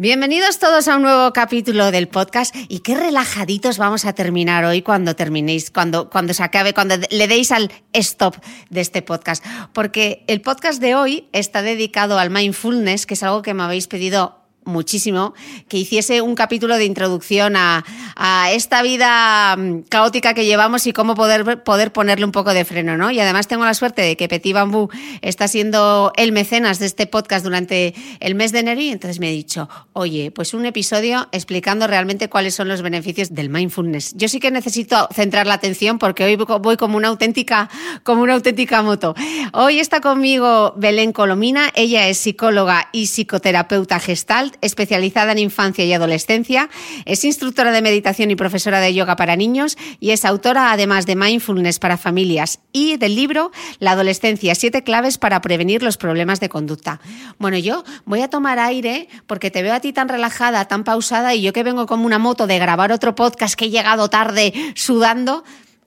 Bienvenidos todos a un nuevo capítulo del podcast y qué relajaditos vamos a terminar hoy cuando terminéis, cuando, cuando se acabe, cuando le deis al stop de este podcast. Porque el podcast de hoy está dedicado al mindfulness, que es algo que me habéis pedido muchísimo que hiciese un capítulo de introducción a, a, esta vida mm, caótica que llevamos y cómo poder, poder ponerle un poco de freno, ¿no? Y además tengo la suerte de que Petit Bambú está siendo el mecenas de este podcast durante el mes de enero y entonces me he dicho, oye, pues un episodio explicando realmente cuáles son los beneficios del mindfulness. Yo sí que necesito centrar la atención porque hoy voy como una auténtica, como una auténtica moto. Hoy está conmigo Belén Colomina, ella es psicóloga y psicoterapeuta gestalt especializada en infancia y adolescencia, es instructora de meditación y profesora de yoga para niños y es autora además de mindfulness para familias y del libro La adolescencia, siete claves para prevenir los problemas de conducta. Bueno, yo voy a tomar aire porque te veo a ti tan relajada, tan pausada y yo que vengo como una moto de grabar otro podcast que he llegado tarde sudando.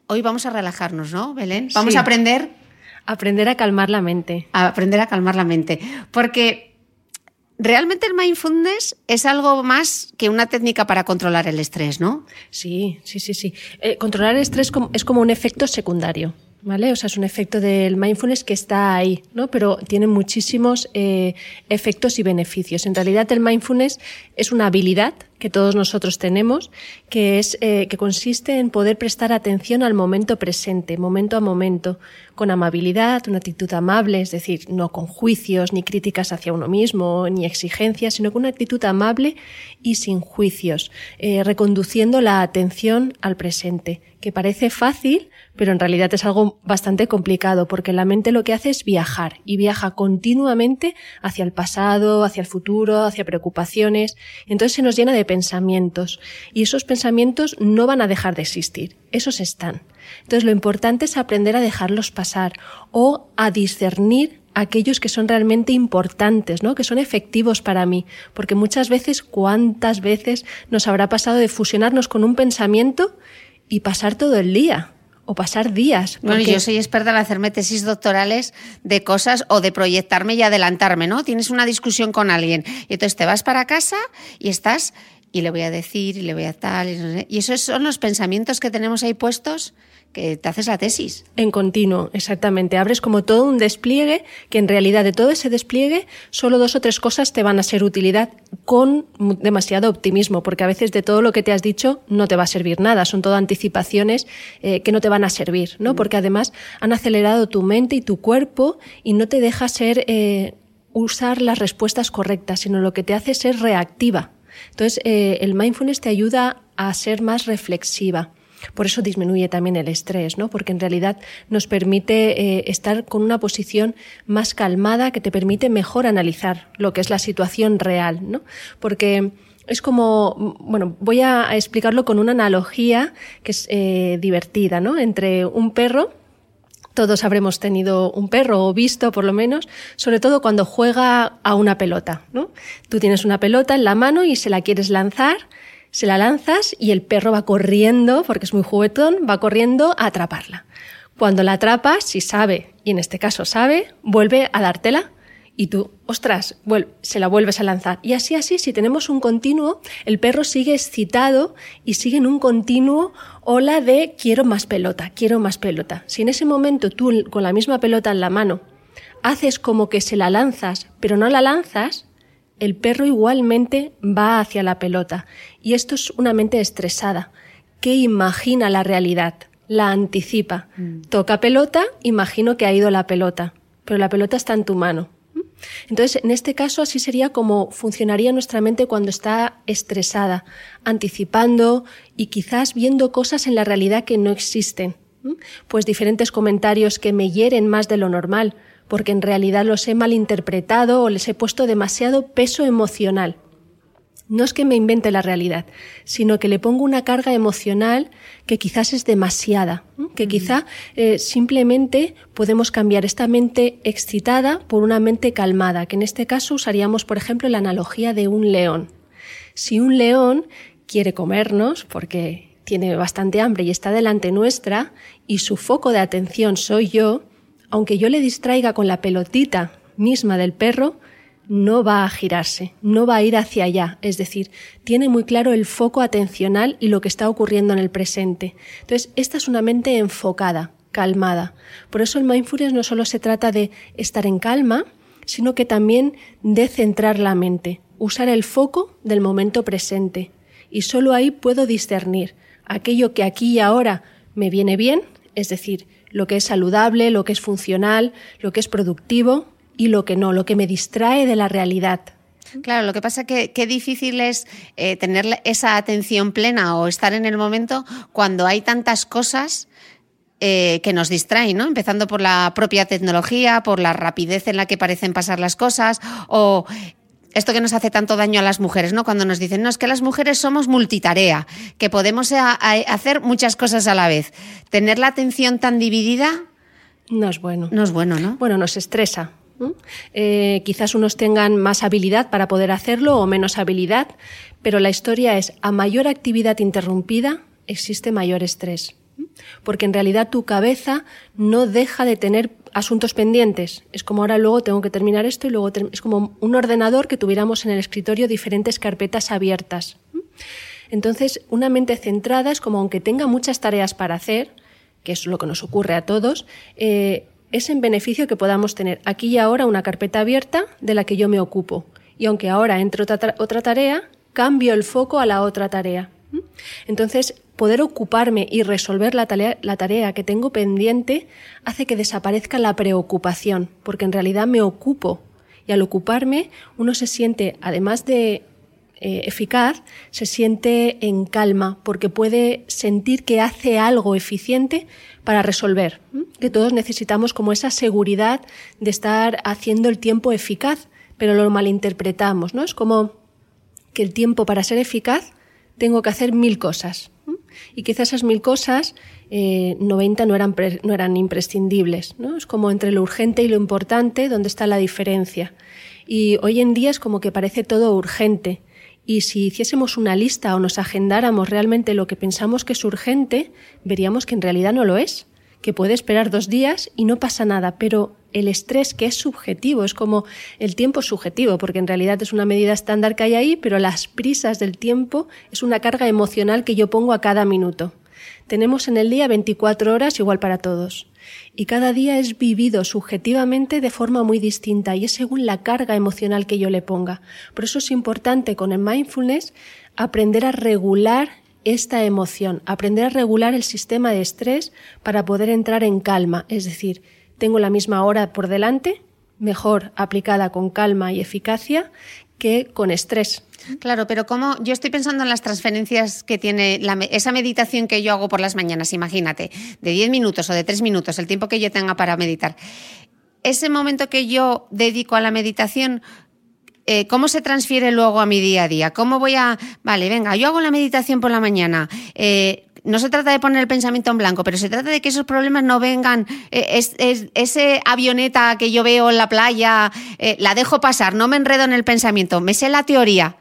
Hoy vamos a relajarnos, ¿no, Belén? Vamos Sí. a aprender Aprender a calmar la mente. a aprender a calmar la mente. Porque realmente el mindfulness es algo más que una técnica para controlar el estrés, ¿no? Sí, sí, sí, sí. Eh, controlar el estrés es como un efecto secundario, ¿vale? O sea, es un efecto del mindfulness que está ahí, ¿no? Pero tiene muchísimos eh, efectos y beneficios. En realidad, el mindfulness es una habilidad que todos nosotros tenemos, que es eh, que consiste en poder prestar atención al momento presente, momento a momento, con amabilidad, una actitud amable, es decir, no con juicios ni críticas hacia uno mismo, ni exigencias, sino con una actitud amable y sin juicios, eh, reconduciendo la atención al presente, que parece fácil, pero en realidad es algo bastante complicado, porque la mente lo que hace es viajar y viaja continuamente hacia el pasado, hacia el futuro, hacia preocupaciones. Entonces se nos llena de pensamientos y esos pensamientos no van a dejar de existir, esos están. Entonces lo importante es aprender a dejarlos pasar o a discernir aquellos que son realmente importantes, ¿no? Que son efectivos para mí, porque muchas veces, cuántas veces nos habrá pasado de fusionarnos con un pensamiento y pasar todo el día o pasar días. Bueno, porque- yo soy experta en hacerme tesis doctorales de cosas o de proyectarme y adelantarme, ¿no? Tienes una discusión con alguien y entonces te vas para casa y estás y le voy a decir y le voy a tal y, no sé. y esos son los pensamientos que tenemos ahí puestos que te haces la tesis. En continuo, exactamente. Abres como todo un despliegue que en realidad de todo ese despliegue solo dos o tres cosas te van a ser utilidad con demasiado optimismo, porque a veces de todo lo que te has dicho no te va a servir nada, son todo anticipaciones eh, que no te van a servir, ¿no? Porque además han acelerado tu mente y tu cuerpo y no te deja ser eh, usar las respuestas correctas, sino lo que te hace ser reactiva. Entonces, eh, el mindfulness te ayuda a ser más reflexiva. Por eso disminuye también el estrés, ¿no? Porque en realidad nos permite eh, estar con una posición más calmada que te permite mejor analizar lo que es la situación real, ¿no? Porque es como, bueno, voy a explicarlo con una analogía que es eh, divertida, ¿no? Entre un perro todos habremos tenido un perro o visto por lo menos, sobre todo cuando juega a una pelota, ¿no? Tú tienes una pelota en la mano y se la quieres lanzar se la lanzas y el perro va corriendo, porque es muy juguetón, va corriendo a atraparla. Cuando la atrapas, si sabe, y en este caso sabe, vuelve a dártela y tú, ostras, se la vuelves a lanzar. Y así, así, si tenemos un continuo, el perro sigue excitado y sigue en un continuo ola de quiero más pelota, quiero más pelota. Si en ese momento tú con la misma pelota en la mano haces como que se la lanzas, pero no la lanzas, el perro igualmente va hacia la pelota. Y esto es una mente estresada, que imagina la realidad, la anticipa. Mm. Toca pelota, imagino que ha ido la pelota, pero la pelota está en tu mano. Entonces, en este caso, así sería como funcionaría nuestra mente cuando está estresada, anticipando y quizás viendo cosas en la realidad que no existen. Pues diferentes comentarios que me hieren más de lo normal, porque en realidad los he malinterpretado o les he puesto demasiado peso emocional. No es que me invente la realidad, sino que le pongo una carga emocional que quizás es demasiada, que quizá eh, simplemente podemos cambiar esta mente excitada por una mente calmada, que en este caso usaríamos, por ejemplo, la analogía de un león. Si un león quiere comernos, porque tiene bastante hambre y está delante nuestra, y su foco de atención soy yo, aunque yo le distraiga con la pelotita misma del perro, no va a girarse, no va a ir hacia allá, es decir, tiene muy claro el foco atencional y lo que está ocurriendo en el presente. Entonces, esta es una mente enfocada, calmada. Por eso el mindfulness no solo se trata de estar en calma, sino que también de centrar la mente, usar el foco del momento presente. Y solo ahí puedo discernir aquello que aquí y ahora me viene bien, es decir, lo que es saludable, lo que es funcional, lo que es productivo y lo que no, lo que me distrae de la realidad. Claro, lo que pasa es que qué difícil es eh, tener esa atención plena o estar en el momento cuando hay tantas cosas eh, que nos distraen, ¿no? Empezando por la propia tecnología, por la rapidez en la que parecen pasar las cosas o esto que nos hace tanto daño a las mujeres, ¿no? Cuando nos dicen, no, es que las mujeres somos multitarea, que podemos hacer muchas cosas a la vez. Tener la atención tan dividida. No es bueno. No es bueno, ¿no? Bueno, nos estresa. Eh, quizás unos tengan más habilidad para poder hacerlo o menos habilidad, pero la historia es, a mayor actividad interrumpida, existe mayor estrés. Porque en realidad tu cabeza no deja de tener asuntos pendientes. Es como ahora luego tengo que terminar esto y luego es como un ordenador que tuviéramos en el escritorio diferentes carpetas abiertas. Entonces, una mente centrada es como aunque tenga muchas tareas para hacer, que es lo que nos ocurre a todos, eh, es en beneficio que podamos tener aquí y ahora una carpeta abierta de la que yo me ocupo. Y aunque ahora entre otra tarea, cambio el foco a la otra tarea. Entonces, poder ocuparme y resolver la tarea, que tengo pendiente hace que desaparezca la preocupación, porque en realidad me ocupo. Y al ocuparme, uno se siente, además de eh, eficaz, se siente en calma, porque puede sentir que hace algo eficiente para resolver. Que todos necesitamos como esa seguridad de estar haciendo el tiempo eficaz, pero lo malinterpretamos, ¿no? Es como que el tiempo para ser eficaz tengo que hacer mil cosas. Y quizás esas mil cosas, eh, 90 no eran, no eran imprescindibles. ¿no? Es como entre lo urgente y lo importante, donde está la diferencia. Y hoy en día es como que parece todo urgente. Y si hiciésemos una lista o nos agendáramos realmente lo que pensamos que es urgente, veríamos que en realidad no lo es que puede esperar dos días y no pasa nada, pero el estrés que es subjetivo, es como el tiempo subjetivo, porque en realidad es una medida estándar que hay ahí, pero las prisas del tiempo es una carga emocional que yo pongo a cada minuto. Tenemos en el día 24 horas igual para todos. Y cada día es vivido subjetivamente de forma muy distinta y es según la carga emocional que yo le ponga. Por eso es importante con el mindfulness aprender a regular esta emoción, aprender a regular el sistema de estrés para poder entrar en calma. Es decir, tengo la misma hora por delante, mejor aplicada con calma y eficacia que con estrés. Claro, pero como yo estoy pensando en las transferencias que tiene esa meditación que yo hago por las mañanas, imagínate, de 10 minutos o de 3 minutos, el tiempo que yo tenga para meditar. Ese momento que yo dedico a la meditación, eh, ¿cómo se transfiere luego a mi día a día? ¿Cómo voy a... Vale, venga, yo hago la meditación por la mañana. Eh, no se trata de poner el pensamiento en blanco, pero se trata de que esos problemas no vengan, eh, es, ese avioneta que yo veo en la playa, la dejo pasar, no me enredo en el pensamiento, me sé la teoría,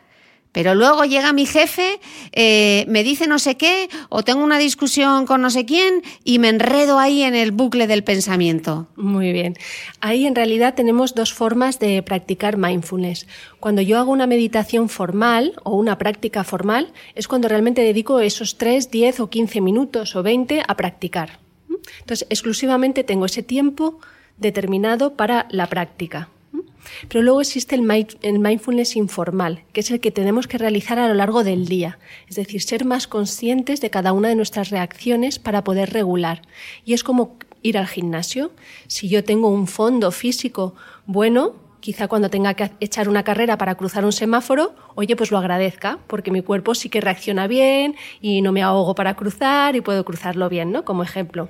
pero luego llega mi jefe, eh, me dice no sé qué, o tengo una discusión con no sé quién y me enredo ahí en el bucle del pensamiento. Muy bien. Ahí en realidad tenemos dos formas de practicar mindfulness. Cuando yo hago una meditación formal o una práctica formal, es cuando realmente dedico esos 3, 10 o 15 minutos o 20 a practicar. Entonces, exclusivamente tengo ese tiempo determinado para la práctica. Pero luego existe el, mindfulness informal, que es el que tenemos que realizar a lo largo del día, es decir, ser más conscientes de cada una de nuestras reacciones para poder regular. Y es como ir al gimnasio. Si yo tengo un fondo físico bueno, quizá cuando tenga que echar una carrera para cruzar un semáforo, oye, pues lo agradezca, porque mi cuerpo sí que reacciona bien y no me ahogo para cruzar y puedo cruzarlo bien, ¿no? Como ejemplo.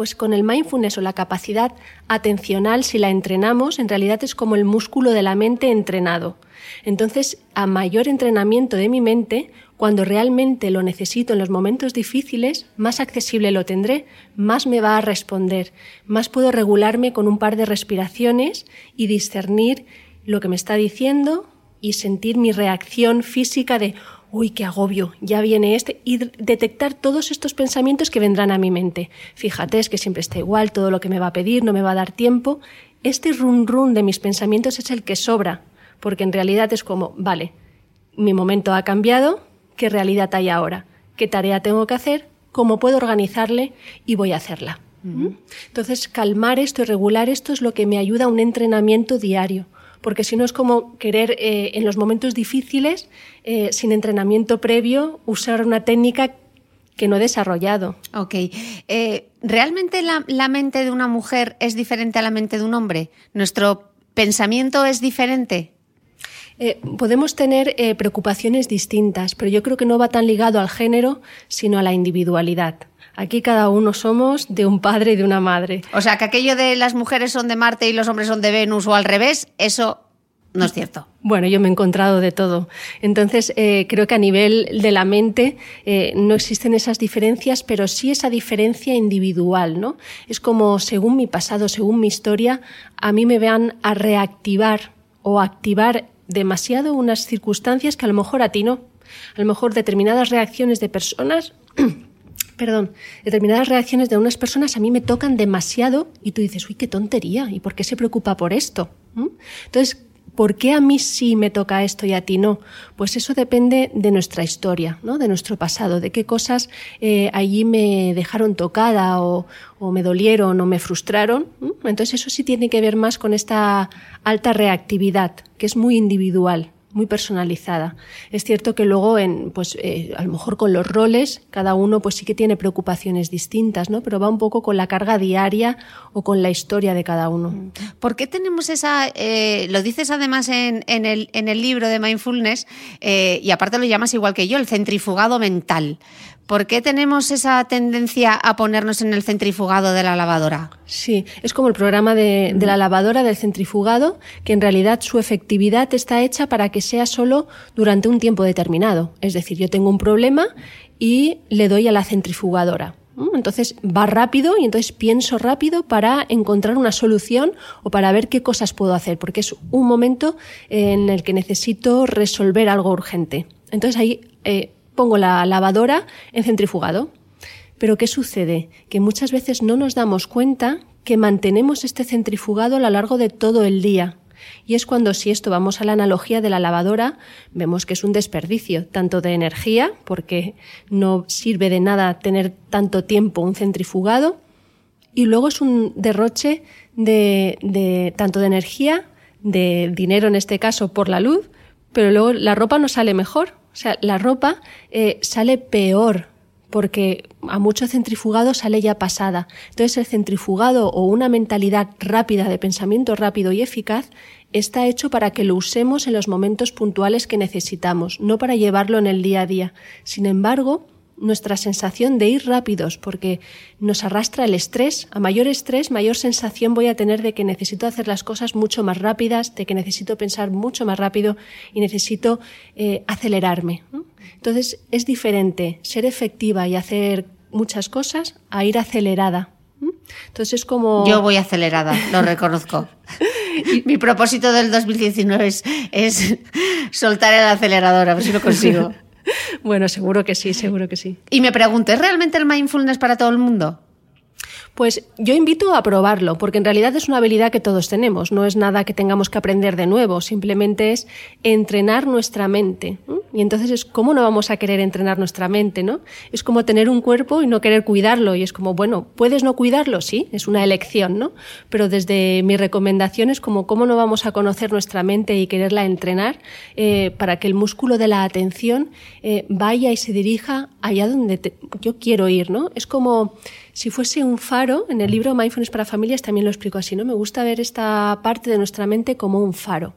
Pues con el mindfulness o la capacidad atencional, si la entrenamos, en realidad es como el músculo de la mente entrenado. Entonces, a mayor entrenamiento de mi mente, cuando realmente lo necesito en los momentos difíciles, más accesible lo tendré, más me va a responder, más puedo regularme con un par de respiraciones y discernir lo que me está diciendo y sentir mi reacción física de, uy, qué agobio, ya viene este, y detectar todos estos pensamientos que vendrán a mi mente. Fíjate, es que siempre está igual, todo lo que me va a pedir no me va a dar tiempo. Este run run de mis pensamientos es el que sobra, porque en realidad es como, vale, mi momento ha cambiado, ¿qué realidad hay ahora? ¿Qué tarea tengo que hacer? ¿Cómo puedo organizarle? Y voy a hacerla. Entonces, calmar esto y regular esto es lo que me ayuda a un entrenamiento diario porque si no es como querer eh, en los momentos difíciles, eh, sin entrenamiento previo, usar una técnica que no he desarrollado. Ok. Eh, ¿Realmente la, mente de una mujer es diferente a la mente de un hombre? ¿Nuestro pensamiento es diferente? podemos tener preocupaciones distintas, pero yo creo que no va tan ligado al género, sino a la individualidad. Aquí cada uno somos de un padre y de una madre. O sea, que aquello de las mujeres son de Marte y los hombres son de Venus o al revés, eso no es cierto. Bueno, yo me he encontrado de todo. Entonces, eh, creo que a nivel de la mente eh, no existen esas diferencias, pero sí esa diferencia individual, ¿no? Es como, según mi pasado, según mi historia, a mí me vean a reactivar o activar demasiado unas circunstancias que a lo mejor a ti no. A lo mejor determinadas reacciones de personas perdón, determinadas reacciones de unas personas a mí me tocan demasiado y tú dices, uy, qué tontería, ¿y por qué se preocupa por esto? Entonces, ¿por qué a mí sí me toca esto y a ti no? Pues eso depende de nuestra historia, ¿no? de nuestro pasado, de qué cosas eh, allí me dejaron tocada o, me dolieron o me frustraron. Entonces eso sí tiene que ver más con esta alta reactividad, que es muy individual muy personalizada. Es cierto que luego, en, pues, eh, a lo mejor con los roles, cada uno pues sí que tiene preocupaciones distintas, ¿no? Pero va un poco con la carga diaria o con la historia de cada uno. ¿Por qué tenemos esa, eh, lo dices además en, en, el, en el libro de Mindfulness, eh, y aparte lo llamas igual que yo, el centrifugado mental. ¿Por qué tenemos esa tendencia a ponernos en el centrifugado de la lavadora? Sí, es como el programa de, la lavadora del centrifugado, que en realidad su efectividad está hecha para que sea solo durante un tiempo determinado. Es decir, yo tengo un problema y le doy a la centrifugadora. Entonces va rápido y entonces pienso rápido para encontrar una solución o para ver qué cosas puedo hacer, porque es un momento en el que necesito resolver algo urgente. Entonces ahí eh, pongo la lavadora en centrifugado. Pero ¿qué sucede? Que muchas veces no nos damos cuenta que mantenemos este centrifugado a lo largo de todo el día. Y es cuando, si esto vamos a la analogía de la lavadora, vemos que es un desperdicio, tanto de energía, porque no sirve de nada tener tanto tiempo un centrifugado, y luego es un derroche de, de tanto de energía, de dinero en este caso por la luz, pero luego la ropa no sale mejor. O sea, la ropa eh, sale peor porque a mucho centrifugado sale ya pasada. Entonces el centrifugado o una mentalidad rápida de pensamiento rápido y eficaz está hecho para que lo usemos en los momentos puntuales que necesitamos, no para llevarlo en el día a día. Sin embargo, nuestra sensación de ir rápidos, porque nos arrastra el estrés. A mayor estrés, mayor sensación voy a tener de que necesito hacer las cosas mucho más rápidas, de que necesito pensar mucho más rápido y necesito eh, acelerarme. Entonces, es diferente ser efectiva y hacer muchas cosas a ir acelerada. Entonces es como... Yo voy acelerada, lo reconozco. Mi propósito del 2019 es, es soltar el acelerador, a ver si lo consigo. Bueno, seguro que sí, seguro que sí. Y me pregunto, ¿es realmente el mindfulness para todo el mundo? Pues yo invito a probarlo, porque en realidad es una habilidad que todos tenemos, no es nada que tengamos que aprender de nuevo, simplemente es entrenar nuestra mente. Y entonces es cómo no vamos a querer entrenar nuestra mente, ¿no? Es como tener un cuerpo y no querer cuidarlo, y es como, bueno, ¿puedes no cuidarlo? Sí, es una elección, ¿no? Pero desde mi recomendación es como cómo no vamos a conocer nuestra mente y quererla entrenar eh, para que el músculo de la atención eh, vaya y se dirija allá donde yo quiero ir, ¿no? Es como si fuese un faro, en el libro Mindfulness para Familias también lo explico así, ¿no? Me gusta ver esta parte de nuestra mente como un faro.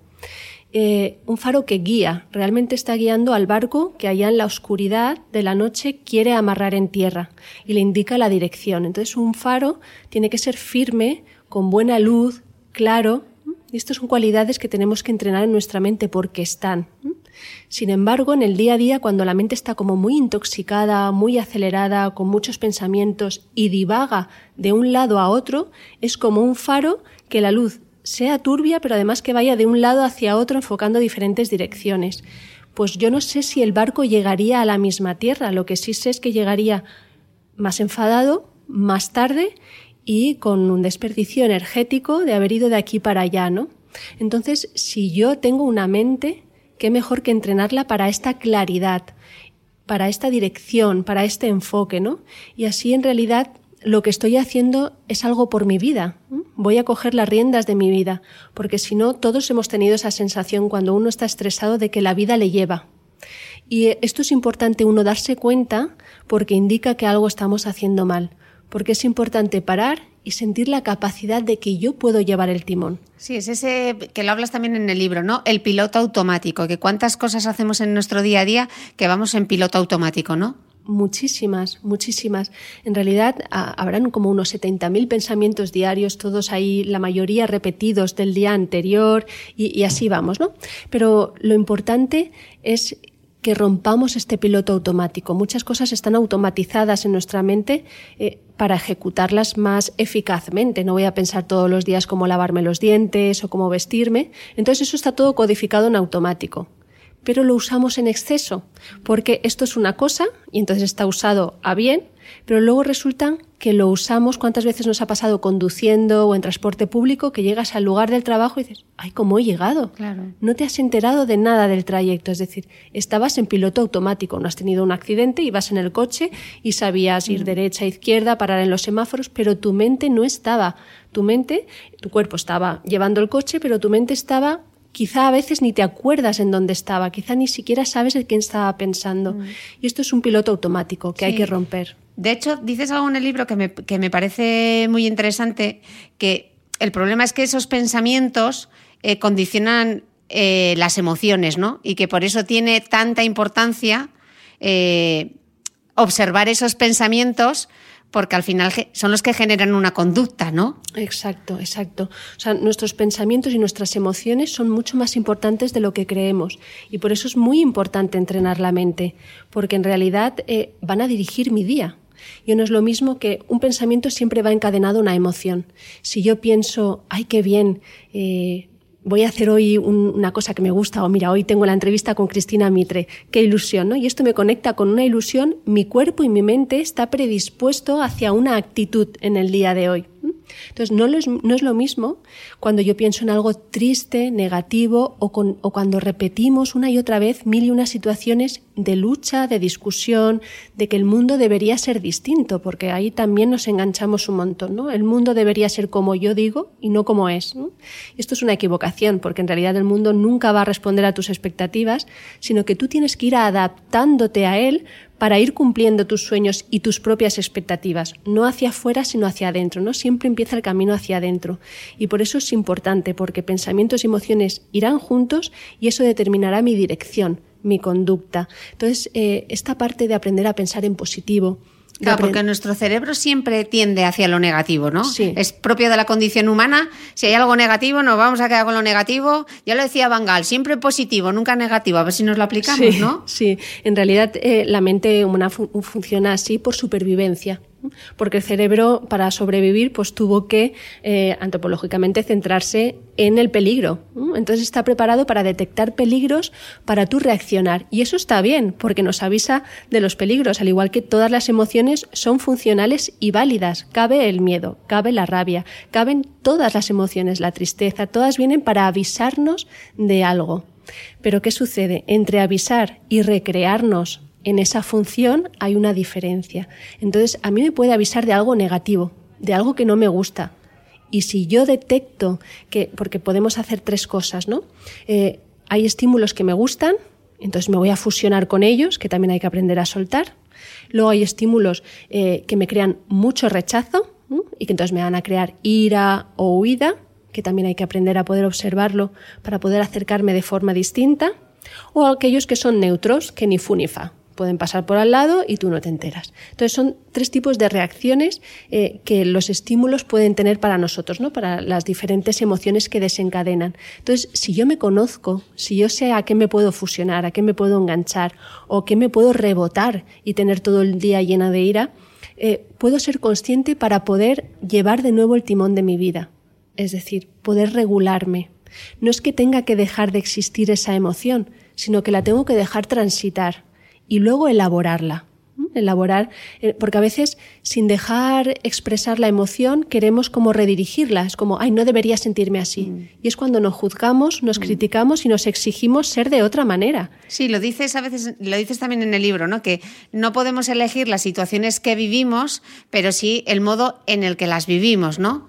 Eh, un faro que guía, realmente está guiando al barco que allá en la oscuridad de la noche quiere amarrar en tierra y le indica la dirección. Entonces un faro tiene que ser firme, con buena luz, claro. Y estas son cualidades que tenemos que entrenar en nuestra mente porque están. Sin embargo, en el día a día, cuando la mente está como muy intoxicada, muy acelerada, con muchos pensamientos y divaga de un lado a otro, es como un faro que la luz sea turbia, pero además que vaya de un lado hacia otro enfocando diferentes direcciones. Pues yo no sé si el barco llegaría a la misma tierra, lo que sí sé es que llegaría más enfadado, más tarde y con un desperdicio energético de haber ido de aquí para allá, ¿no? Entonces, si yo tengo una mente qué mejor que entrenarla para esta claridad, para esta dirección, para este enfoque, ¿no? Y así en realidad lo que estoy haciendo es algo por mi vida. Voy a coger las riendas de mi vida, porque si no, todos hemos tenido esa sensación cuando uno está estresado de que la vida le lleva. Y esto es importante uno darse cuenta porque indica que algo estamos haciendo mal, porque es importante parar y sentir la capacidad de que yo puedo llevar el timón. Sí, es ese que lo hablas también en el libro, ¿no? El piloto automático, que cuántas cosas hacemos en nuestro día a día que vamos en piloto automático, ¿no? Muchísimas, muchísimas. En realidad habrán como unos 70.000 pensamientos diarios, todos ahí, la mayoría repetidos del día anterior y, y así vamos, ¿no? Pero lo importante es que rompamos este piloto automático. Muchas cosas están automatizadas en nuestra mente eh, para ejecutarlas más eficazmente. No voy a pensar todos los días cómo lavarme los dientes o cómo vestirme. Entonces eso está todo codificado en automático. Pero lo usamos en exceso, porque esto es una cosa y entonces está usado a bien pero luego resulta que lo usamos, ¿cuántas veces nos ha pasado conduciendo o en transporte público que llegas al lugar del trabajo y dices, ay, ¿cómo he llegado? Claro. No te has enterado de nada del trayecto, es decir, estabas en piloto automático, no has tenido un accidente, ibas en el coche y sabías ir mm. derecha, izquierda, parar en los semáforos, pero tu mente no estaba. Tu mente, tu cuerpo estaba llevando el coche, pero tu mente estaba quizá a veces ni te acuerdas en dónde estaba, quizá ni siquiera sabes de quién estaba pensando. Mm. Y esto es un piloto automático que hay que romper. De hecho, dices algo en el libro que me, que me parece muy interesante, que el problema es que esos pensamientos eh, condicionan eh, las emociones, ¿no? Y que por eso tiene tanta importancia eh, observar esos pensamientos porque al final son los que generan una conducta, ¿no? Exacto, exacto. O sea, nuestros pensamientos y nuestras emociones son mucho más importantes de lo que creemos y por eso es muy importante entrenar la mente, porque en realidad van a dirigir mi día. Y no es lo mismo que un pensamiento siempre va encadenado a una emoción. Si yo pienso, ay, qué bien, eh, voy a hacer hoy una cosa que me gusta, o mira, hoy tengo la entrevista con Cristina Mitre, qué ilusión, ¿no? Y esto me conecta con una ilusión, mi cuerpo y mi mente está predispuesto hacia una actitud en el día de hoy. Entonces, no, no, es lo mismo cuando yo pienso en algo triste, negativo, o, cuando repetimos una y otra vez mil y unas situaciones de lucha, de discusión, de que el mundo debería ser distinto, porque ahí también nos enganchamos un montón, ¿no? El mundo debería ser como yo digo y no como es. Esto es una equivocación, porque en realidad el mundo nunca va a responder a tus expectativas, sino que tú tienes que ir adaptándote a él para ir cumpliendo tus sueños y tus propias expectativas, no hacia afuera, sino hacia adentro, ¿no? Siempre empieza el camino hacia adentro. Y por eso es importante, porque pensamientos y emociones irán juntos y eso determinará mi dirección, mi conducta. Entonces, eh, esta parte de aprender a pensar en positivo, Claro, porque nuestro cerebro siempre tiende hacia lo negativo, ¿no? Sí. Es propio de la condición humana. Si hay algo negativo, nos vamos a quedar con lo negativo. Ya lo decía Bangal, siempre positivo, nunca negativo. A ver si nos lo aplicamos, sí, ¿no? Sí, en realidad eh, la mente humana funciona así por supervivencia porque el cerebro para sobrevivir pues tuvo que eh, antropológicamente centrarse en el peligro. Entonces está preparado para detectar peligros para tú reaccionar y eso está bien porque nos avisa de los peligros, al igual que todas las emociones son funcionales y válidas. Cabe el miedo, cabe la rabia, caben todas las emociones, la tristeza, todas vienen para avisarnos de algo. Pero ¿qué sucede? Entre avisar y recrearnos en esa función hay una diferencia. Entonces, a mí me puede avisar de algo negativo, de algo que no me gusta. Y si yo detecto que, porque podemos hacer tres cosas, ¿no? Eh, hay estímulos que me gustan, entonces me voy a fusionar con ellos, que también hay que aprender a soltar. Luego hay estímulos eh, que me crean mucho rechazo y que entonces me van a crear ira o huida, que también hay que aprender a poder observarlo para poder acercarme de forma distinta. O aquellos que son neutros, que ni fu ni fa pueden pasar por al lado y tú no te enteras. Entonces son tres tipos de reacciones eh, que los estímulos pueden tener para nosotros, ¿no? para las diferentes emociones que desencadenan. Entonces, si yo me conozco, si yo sé a qué me puedo fusionar, a qué me puedo enganchar o qué me puedo rebotar y tener todo el día llena de ira, eh, puedo ser consciente para poder llevar de nuevo el timón de mi vida. Es decir, poder regularme. No es que tenga que dejar de existir esa emoción, sino que la tengo que dejar transitar y luego elaborarla. Elaborar, eh, porque a veces sin dejar expresar la emoción queremos como redirigirla, es como, ay, no debería sentirme así. Mm. Y es cuando nos juzgamos, nos mm. criticamos y nos exigimos ser de otra manera. Sí, lo dices a veces, lo dices también en el libro, ¿no? Que no podemos elegir las situaciones que vivimos, pero sí el modo en el que las vivimos, ¿no?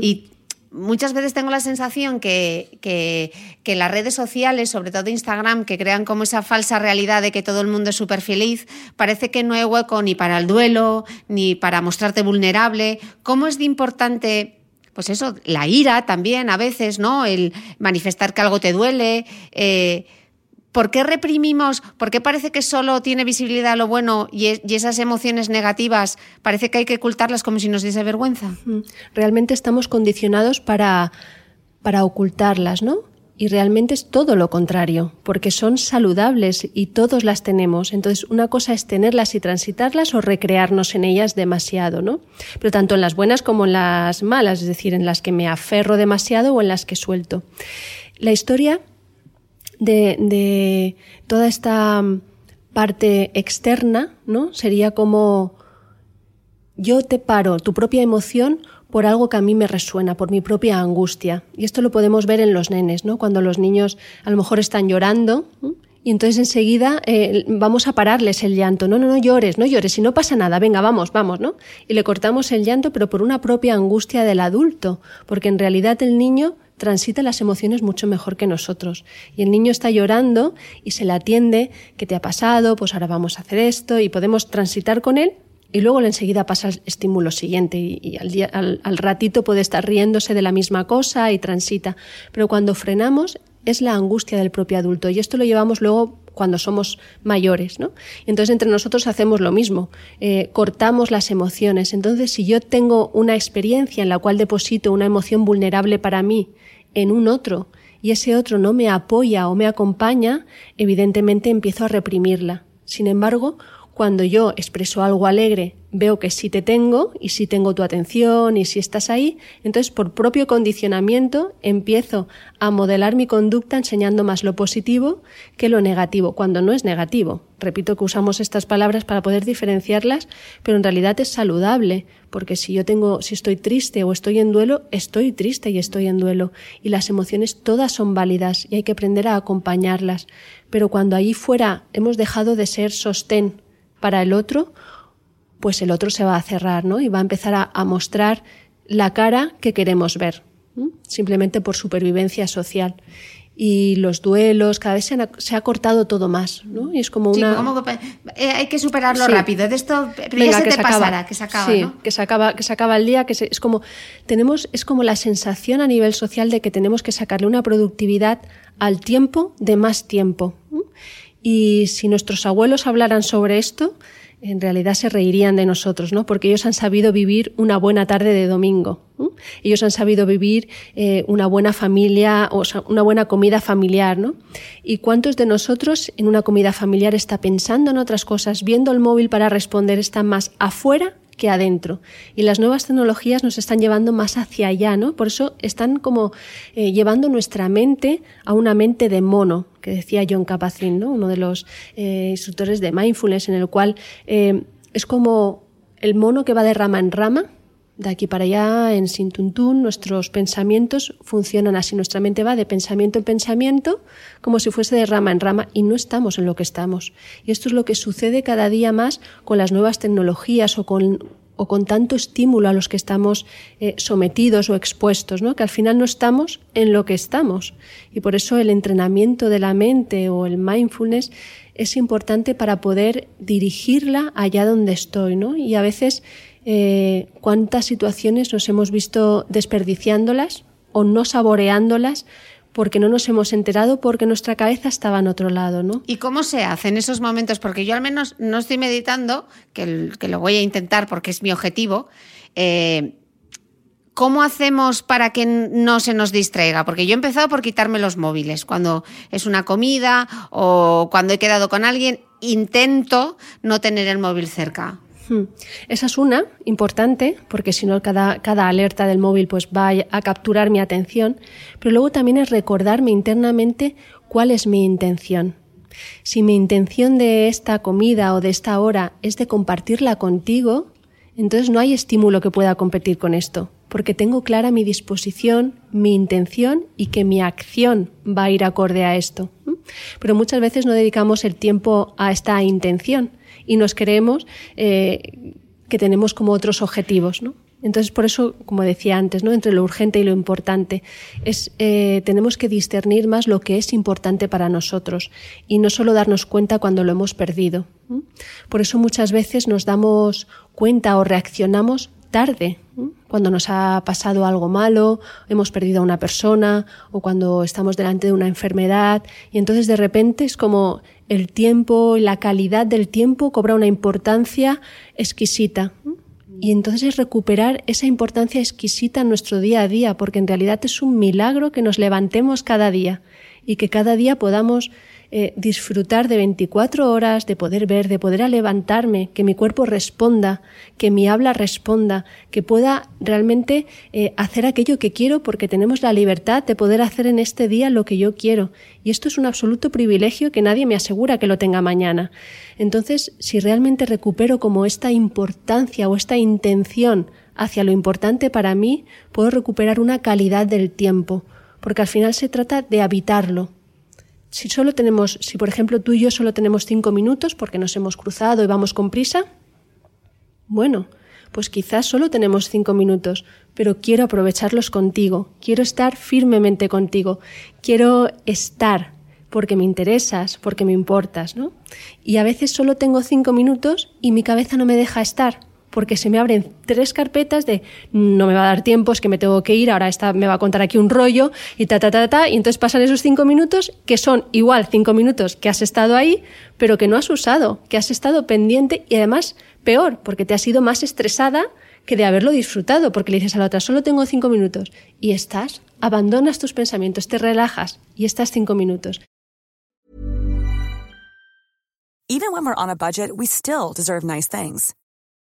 Y muchas veces tengo la sensación que, que, las redes sociales, sobre todo Instagram, que crean como esa falsa realidad de que todo el mundo es súper feliz, parece que no hay hueco ni para el duelo, ni para mostrarte vulnerable. ¿Cómo es de importante pues eso, la ira también a veces, ¿no? El manifestar que algo te duele. Eh, ¿Por qué reprimimos? ¿Por qué parece que solo tiene visibilidad lo bueno y, esas emociones negativas parece que hay que ocultarlas como si nos diese vergüenza? Realmente estamos condicionados para, para ocultarlas, ¿no? Y realmente es todo lo contrario, porque son saludables y todos las tenemos. Entonces, una cosa es tenerlas y transitarlas o recrearnos en ellas demasiado, ¿no? Pero tanto en las buenas como en las malas, es decir, en las que me aferro demasiado o en las que suelto. La historia de, toda esta parte externa, ¿no? Sería como yo te paro tu propia emoción por algo que a mí me resuena, por mi propia angustia. Y esto lo podemos ver en los nenes, ¿no? Cuando los niños a lo mejor están llorando y entonces enseguida eh, vamos a pararles el llanto. No, no, no llores, no llores, si no pasa nada, venga, vamos, vamos, ¿no? Y le cortamos el llanto, pero por una propia angustia del adulto, porque en realidad el niño transita las emociones mucho mejor que nosotros. Y el niño está llorando y se le atiende, ¿qué te ha pasado? Pues ahora vamos a hacer esto y podemos transitar con él y luego enseguida pasa el estímulo siguiente y, al, ratito puede estar riéndose de la misma cosa y transita. Pero cuando frenamos es la angustia del propio adulto y esto lo llevamos luego cuando somos mayores, ¿no? Entonces entre nosotros hacemos lo mismo, eh, cortamos las emociones. Entonces si yo tengo una experiencia en la cual deposito una emoción vulnerable para mí en un otro y ese otro no me apoya o me acompaña, evidentemente empiezo a reprimirla. Sin embargo, cuando yo expreso algo alegre, veo que sí te tengo y sí tengo tu atención y si estás ahí, entonces por propio condicionamiento empiezo a modelar mi conducta enseñando más lo positivo que lo negativo, cuando no es negativo. Repito que usamos estas palabras para poder diferenciarlas, pero en realidad es saludable, porque si yo tengo, si estoy triste o estoy en duelo, estoy triste y estoy en duelo. Y las emociones todas son válidas y hay que aprender a acompañarlas. Pero cuando allí fuera hemos dejado de ser sostén para el otro, pues el otro se va a cerrar, ¿no? Y va a empezar a, mostrar la cara que queremos ver, simplemente por supervivencia social. Y los duelos, cada vez se, ha cortado todo más, ¿no? Y es como una... Eh, hay que superarlo rápido. De esto ya se te pasará, que se acaba, sí, que se acaba, que se acaba el día, que es como tenemos, es como la sensación a nivel social de que tenemos que sacarle una productividad al tiempo de más tiempo. Y si nuestros abuelos hablaran sobre esto, en realidad se reirían de nosotros, ¿no? Porque ellos han sabido vivir una buena tarde de domingo. Ellos han sabido vivir eh, una buena familia, o sea, una buena comida familiar, ¿no? ¿Y cuántos de nosotros en una comida familiar está pensando en otras cosas, viendo el móvil para responder, están más afuera que adentro. Y las nuevas tecnologías nos están llevando más hacia allá, ¿no? Por eso están como eh, llevando nuestra mente a una mente de mono, que decía John Capacin, ¿no? Uno de los eh, instructores de mindfulness, en el cual eh, es como el mono que va de rama en rama, de aquí para allá, en Sintuntún, nuestros pensamientos funcionan así. Nuestra mente va de pensamiento en pensamiento, como si fuese de rama en rama, y no estamos en lo que estamos. Y esto es lo que sucede cada día más con las nuevas tecnologías o con, o con tanto estímulo a los que estamos eh, sometidos o expuestos, ¿no? que al final no estamos en lo que estamos. Y por eso el entrenamiento de la mente o el mindfulness es importante para poder dirigirla allá donde estoy. ¿no? Y a veces eh, cuántas situaciones nos hemos visto desperdiciándolas o no saboreándolas porque no nos hemos enterado, porque nuestra cabeza estaba en otro lado, ¿no? ¿Y cómo se hace en esos momentos? Porque yo al menos no estoy meditando, que, lo voy a intentar porque es mi objetivo. Eh, ¿Cómo hacemos para que no se nos distraiga? Porque yo he empezado por quitarme los móviles. Cuando es una comida o cuando he quedado con alguien, intento no tener el móvil cerca. Hmm. Esa es una importante, porque si no cada, cada alerta del móvil pues va a capturar mi atención, pero luego también es recordarme internamente cuál es mi intención. Si mi intención de esta comida o de esta hora es de compartirla contigo, entonces no hay estímulo que pueda competir con esto, porque tengo clara mi disposición, mi intención y que mi acción va a ir acorde a esto. Pero muchas veces no dedicamos el tiempo a esta intención, y nos creemos eh, que tenemos como otros objetivos, ¿no? Entonces, por eso, como decía antes, ¿no? entre lo urgente y lo importante, es, eh, tenemos que discernir más lo que es importante para nosotros y no solo darnos cuenta cuando lo hemos perdido. Por eso muchas veces nos damos cuenta o reaccionamos tarde, cuando nos ha pasado algo malo, hemos perdido a una persona o cuando estamos delante de una enfermedad y entonces de repente es como el tiempo la calidad del tiempo cobra una importancia exquisita. Y entonces es recuperar esa importancia exquisita en nuestro día a día, porque en realidad es un milagro que nos levantemos cada día y que cada día podamos eh, disfrutar de 24 horas, de poder ver, de poder levantarme, que mi cuerpo responda, que mi habla responda, que pueda realmente eh, hacer aquello que quiero porque tenemos la libertad de poder hacer en este día lo que yo quiero. Y esto es un absoluto privilegio que nadie me asegura que lo tenga mañana. Entonces, si realmente recupero como esta importancia o esta intención hacia lo importante para mí, puedo recuperar una calidad del tiempo, porque al final se trata de habitarlo, si solo tenemos, si por ejemplo tú y yo solo tenemos cinco minutos porque nos hemos cruzado y vamos con prisa, bueno, pues quizás solo tenemos cinco minutos, pero quiero aprovecharlos contigo, quiero estar firmemente contigo, quiero estar porque me interesas, porque me importas, ¿no? Y a veces solo tengo cinco minutos y mi cabeza no me deja estar, porque se me abren tres carpetas de no me va a dar tiempo, es que me tengo que ir, ahora esta me va a contar aquí un rollo y ta, ta, ta, ta, y entonces pasan esos cinco minutos que son igual cinco minutos que has estado ahí, pero que no has usado, que has estado pendiente y además peor, porque te has ido más estresada que de haberlo disfrutado, porque le dices a la otra, solo tengo cinco minutos, y estás, abandonas tus pensamientos, te relajas y estás cinco minutos. Even when we're on a budget, we still deserve nice things.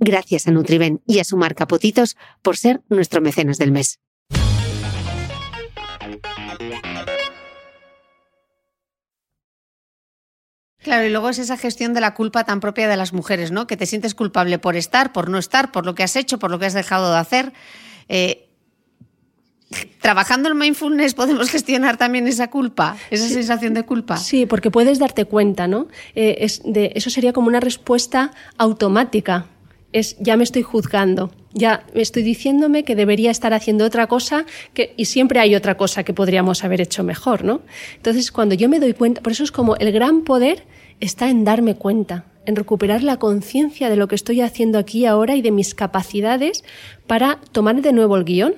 Gracias a Nutriben y a su marca Potitos por ser nuestro mecenas del mes. Claro, y luego es esa gestión de la culpa tan propia de las mujeres, ¿no? Que te sientes culpable por estar, por no estar, por lo que has hecho, por lo que has dejado de hacer. Eh, trabajando en mindfulness podemos gestionar también esa culpa, esa sensación de culpa. Sí, porque puedes darte cuenta, ¿no? Eh, es de, eso sería como una respuesta automática. Es ya me estoy juzgando, ya estoy diciéndome que debería estar haciendo otra cosa y siempre hay otra cosa que podríamos haber hecho mejor, ¿no? Entonces, cuando yo me doy cuenta, por eso es como el gran poder está en darme cuenta, en recuperar la conciencia de lo que estoy haciendo aquí ahora y de mis capacidades para tomar de nuevo el guion,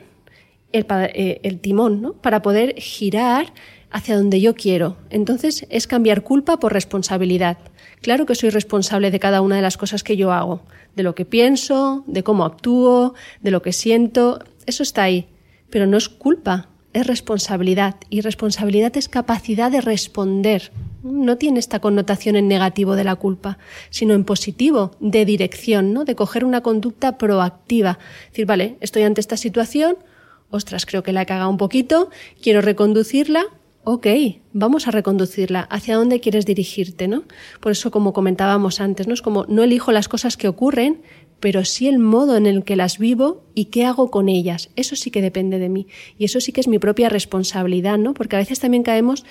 el, eh, el timón, ¿no? Para poder girar hacia donde yo quiero. Entonces es cambiar culpa por responsabilidad. Claro que soy responsable de cada una de las cosas que yo hago, de lo que pienso, de cómo actúo, de lo que siento, eso está ahí, pero no es culpa, es responsabilidad y responsabilidad es capacidad de responder. No tiene esta connotación en negativo de la culpa, sino en positivo, de dirección, ¿no? De coger una conducta proactiva. decir, vale, estoy ante esta situación, ostras, creo que la he cagado un poquito, quiero reconducirla, ok, vamos a reconducirla. ¿Hacia dónde quieres dirigirte, no? Por eso, como comentábamos antes, ¿no? Es como no elijo las cosas que ocurren, pero sí el modo en el que las vivo y qué hago con ellas. Eso sí que depende de mí. Y eso sí que es mi propia responsabilidad, ¿no? Porque a veces también caemos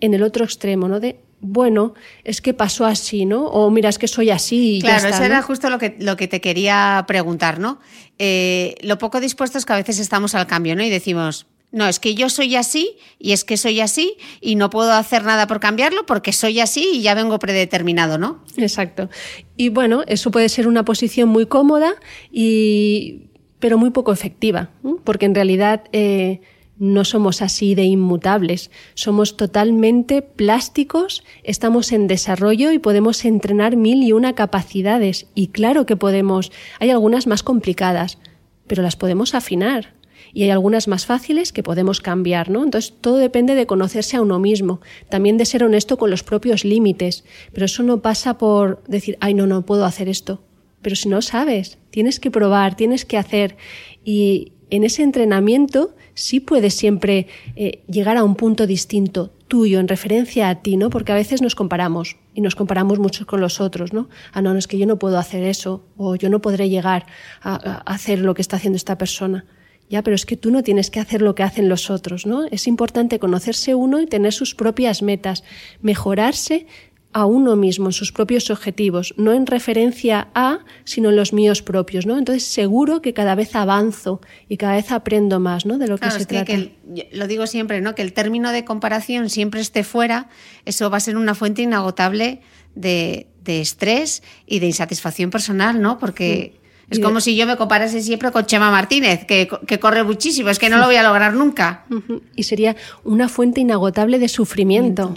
en el otro extremo, ¿no? De, bueno, es que pasó así, ¿no? O mira, es que soy así y claro, ya está, eso ¿no? era justo lo que, lo que te quería preguntar, ¿no? Eh, lo poco dispuestos que a veces estamos al cambio, ¿no? Y decimos, no, es que yo soy así y es que soy así y no puedo hacer nada por cambiarlo porque soy así y ya vengo predeterminado, ¿no? Exacto. Y bueno, eso puede ser una posición muy cómoda y pero muy poco efectiva, porque en realidad eh, no somos así de inmutables, somos totalmente plásticos, estamos en desarrollo y podemos entrenar mil y una capacidades. Y claro que podemos, hay algunas más complicadas, pero las podemos afinar. Y hay algunas más fáciles que podemos cambiar, ¿no? Entonces todo depende de conocerse a uno mismo, también de ser honesto con los propios límites. Pero eso no pasa por decir, ay, no, no puedo hacer esto. Pero si no sabes, tienes que probar, tienes que hacer. Y en ese entrenamiento sí puedes siempre eh, llegar a un punto distinto tuyo en referencia a ti, ¿no? Porque a veces nos comparamos y nos comparamos mucho con los otros, ¿no? Ah, no, no, es que yo no puedo hacer eso o yo no podré llegar a, a hacer lo que está haciendo esta persona. Ya, pero es que tú no tienes que hacer lo que hacen los otros, ¿no? Es importante conocerse uno y tener sus propias metas, mejorarse a uno mismo, en sus propios objetivos, no en referencia a, sino en los míos propios, ¿no? Entonces seguro que cada vez avanzo y cada vez aprendo más, ¿no? De lo que se trata. Que lo digo siempre, ¿no? Que el término de comparación siempre esté fuera, eso va a ser una fuente inagotable de, estrés y de insatisfacción personal, ¿no? Porque es como si yo me comparase siempre con Chema Martínez, que, que, corre muchísimo, es que no lo voy a lograr nunca. Y sería una fuente inagotable de sufrimiento.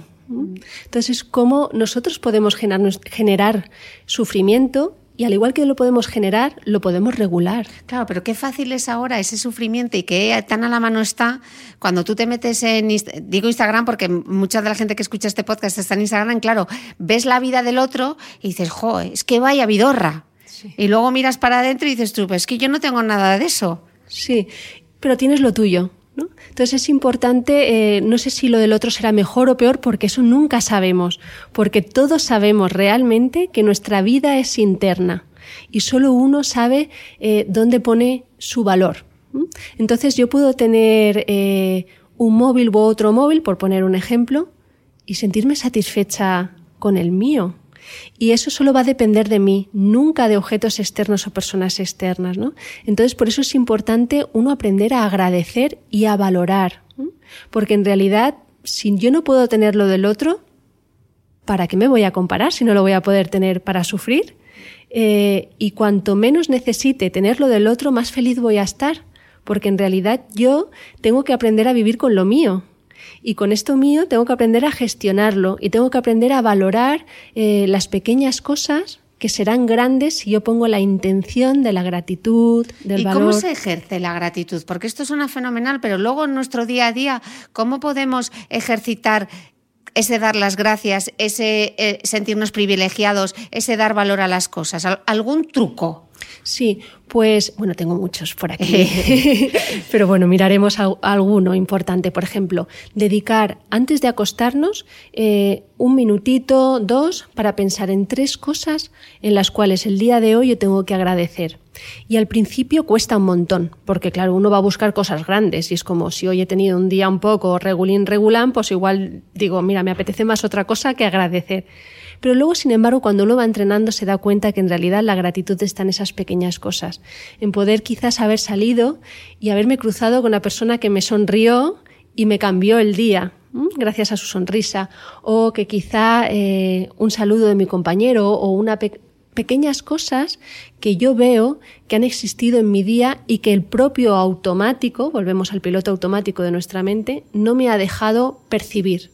Entonces, ¿cómo nosotros podemos generar, sufrimiento y al igual que lo podemos generar, lo podemos regular. Claro, pero qué fácil es ahora ese sufrimiento y que tan a la mano está cuando tú te metes en, digo Instagram porque mucha de la gente que escucha este podcast está en Instagram, claro, ves la vida del otro y dices, jo, es que vaya vidorra. Y luego miras para adentro y dices tú, pues es que yo no tengo nada de eso. Sí, pero tienes lo tuyo. Entonces es importante, eh, no sé si lo del otro será mejor o peor, porque eso nunca sabemos, porque todos sabemos realmente que nuestra vida es interna y solo uno sabe eh, dónde pone su valor. Entonces yo puedo tener eh, un móvil u otro móvil, por poner un ejemplo, y sentirme satisfecha con el mío. Y eso solo va a depender de mí, nunca de objetos externos o personas externas, ¿no? Entonces, por eso es importante uno aprender a agradecer y a valorar. Porque en realidad, si yo no puedo tener lo del otro, ¿para qué me voy a comparar si no lo voy a poder tener para sufrir? Eh, y cuanto menos necesite tener lo del otro, más feliz voy a estar. Porque en realidad yo tengo que aprender a vivir con lo mío. Y con esto mío tengo que aprender a gestionarlo y tengo que aprender a valorar eh, las pequeñas cosas que serán grandes si yo pongo la intención de la gratitud, del valor. ¿Y cómo se ejerce la gratitud? Porque esto suena fenomenal, pero luego en nuestro día a día, ¿cómo podemos ejercitar ese dar las gracias, ese eh, sentirnos privilegiados, ese dar valor a las cosas? ¿Algún truco? Sí, pues bueno, tengo muchos por aquí, pero bueno, miraremos alguno importante. Por ejemplo, dedicar antes de acostarnos eh, un minutito, dos, para pensar en tres cosas en las cuales el día de hoy yo tengo que agradecer. Y al principio cuesta un montón, porque claro, uno va a buscar cosas grandes y es como si hoy he tenido un día un poco regulín regulán, pues igual digo, mira, me apetece más otra cosa que agradecer. Pero luego, sin embargo, cuando uno va entrenando se da cuenta que en realidad la gratitud está en esas pequeñas cosas, en poder quizás haber salido y haberme cruzado con una persona que me sonrió y me cambió el día gracias a su sonrisa, o que quizá eh, un saludo de mi compañero o una pequeñas cosas que yo veo que han existido en mi día y que el propio automático, volvemos al piloto automático de nuestra mente, no me ha dejado percibir.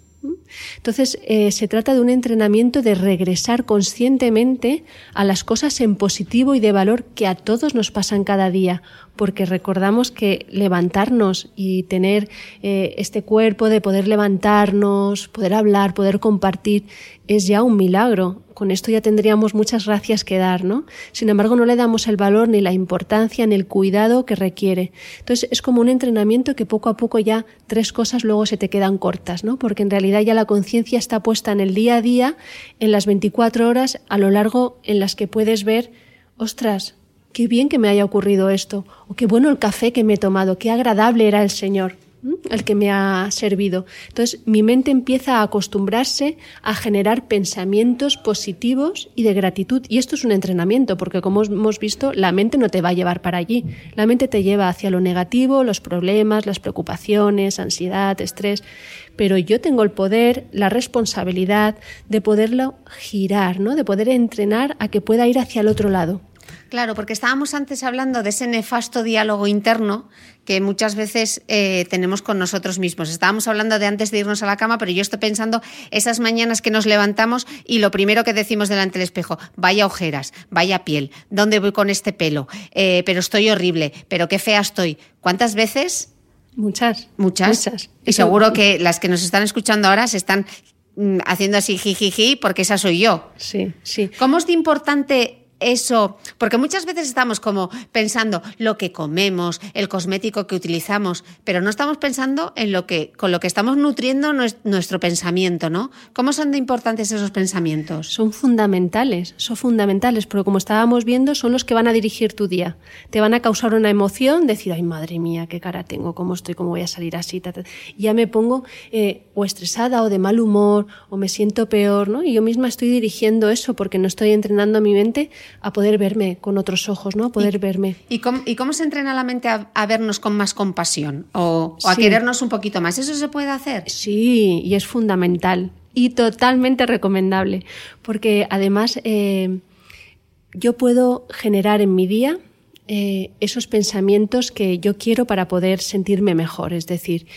Entonces, eh, se trata de un entrenamiento de regresar conscientemente a las cosas en positivo y de valor que a todos nos pasan cada día, porque recordamos que levantarnos y tener eh, este cuerpo de poder levantarnos, poder hablar, poder compartir, es ya un milagro. Con esto ya tendríamos muchas gracias que dar, ¿no? Sin embargo, no le damos el valor ni la importancia ni el cuidado que requiere. Entonces, es como un entrenamiento que poco a poco ya tres cosas luego se te quedan cortas, ¿no? Porque en realidad ya la conciencia está puesta en el día a día, en las 24 horas a lo largo en las que puedes ver, ostras, qué bien que me haya ocurrido esto, o qué bueno el café que me he tomado, qué agradable era el Señor el que me ha servido. Entonces, mi mente empieza a acostumbrarse a generar pensamientos positivos y de gratitud. Y esto es un entrenamiento, porque como hemos visto, la mente no te va a llevar para allí. La mente te lleva hacia lo negativo, los problemas, las preocupaciones, ansiedad, estrés. Pero yo tengo el poder, la responsabilidad de poderlo girar, ¿no? De poder entrenar a que pueda ir hacia el otro lado. Claro, porque estábamos antes hablando de ese nefasto diálogo interno que muchas veces eh, tenemos con nosotros mismos. Estábamos hablando de antes de irnos a la cama, pero yo estoy pensando esas mañanas que nos levantamos y lo primero que decimos delante del espejo, vaya ojeras, vaya piel, ¿dónde voy con este pelo? Eh, pero estoy horrible, pero qué fea estoy. ¿Cuántas veces? Muchas. Muchas. Y seguro que las que nos están escuchando ahora se están mm, haciendo así jijiji porque esa soy yo. Sí, sí. ¿Cómo es de importante eso, porque muchas veces estamos como pensando lo que comemos, el cosmético que utilizamos, pero no estamos pensando en lo que con lo que estamos nutriendo nuestro pensamiento, ¿no? ¿Cómo son de importantes esos pensamientos? Son fundamentales, son fundamentales, porque como estábamos viendo, son los que van a dirigir tu día. Te van a causar una emoción, decir, ay madre mía, qué cara tengo, cómo estoy, cómo voy a salir así, ya me pongo eh, o estresada o de mal humor o me siento peor, ¿no? Y yo misma estoy dirigiendo eso porque no estoy entrenando mi mente a poder verme con otros ojos, ¿no? Poder verme. ¿y cómo, ¿Y cómo, se entrena la mente a, vernos con más compasión o, a querernos un poquito más? ¿Eso se puede hacer? Sí, y es fundamental y totalmente recomendable, porque además eh, yo puedo generar en mi día eh, esos pensamientos que yo quiero para poder sentirme mejor. Es decir,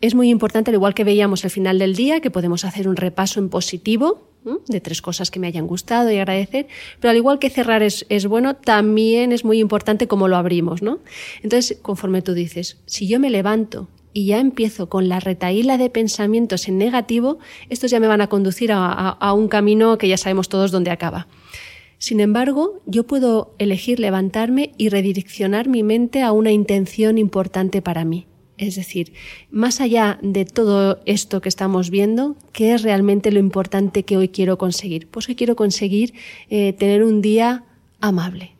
es muy importante, al igual que veíamos al final del día, que podemos hacer un repaso en positivo de tres cosas que me hayan gustado y agradecer, pero al igual que cerrar es, es, bueno, también es muy importante cómo lo abrimos, ¿no? Entonces, conforme tú dices, si yo me levanto y ya empiezo con la retaíla de pensamientos en negativo, estos ya me van a conducir a, a un camino que ya sabemos todos dónde acaba. Sin embargo, yo puedo elegir levantarme y redireccionar mi mente a una intención importante para mí. Es decir, más allá de todo esto que estamos viendo, ¿qué es realmente lo importante que hoy quiero conseguir? Pues que quiero conseguir eh, tener un día amable.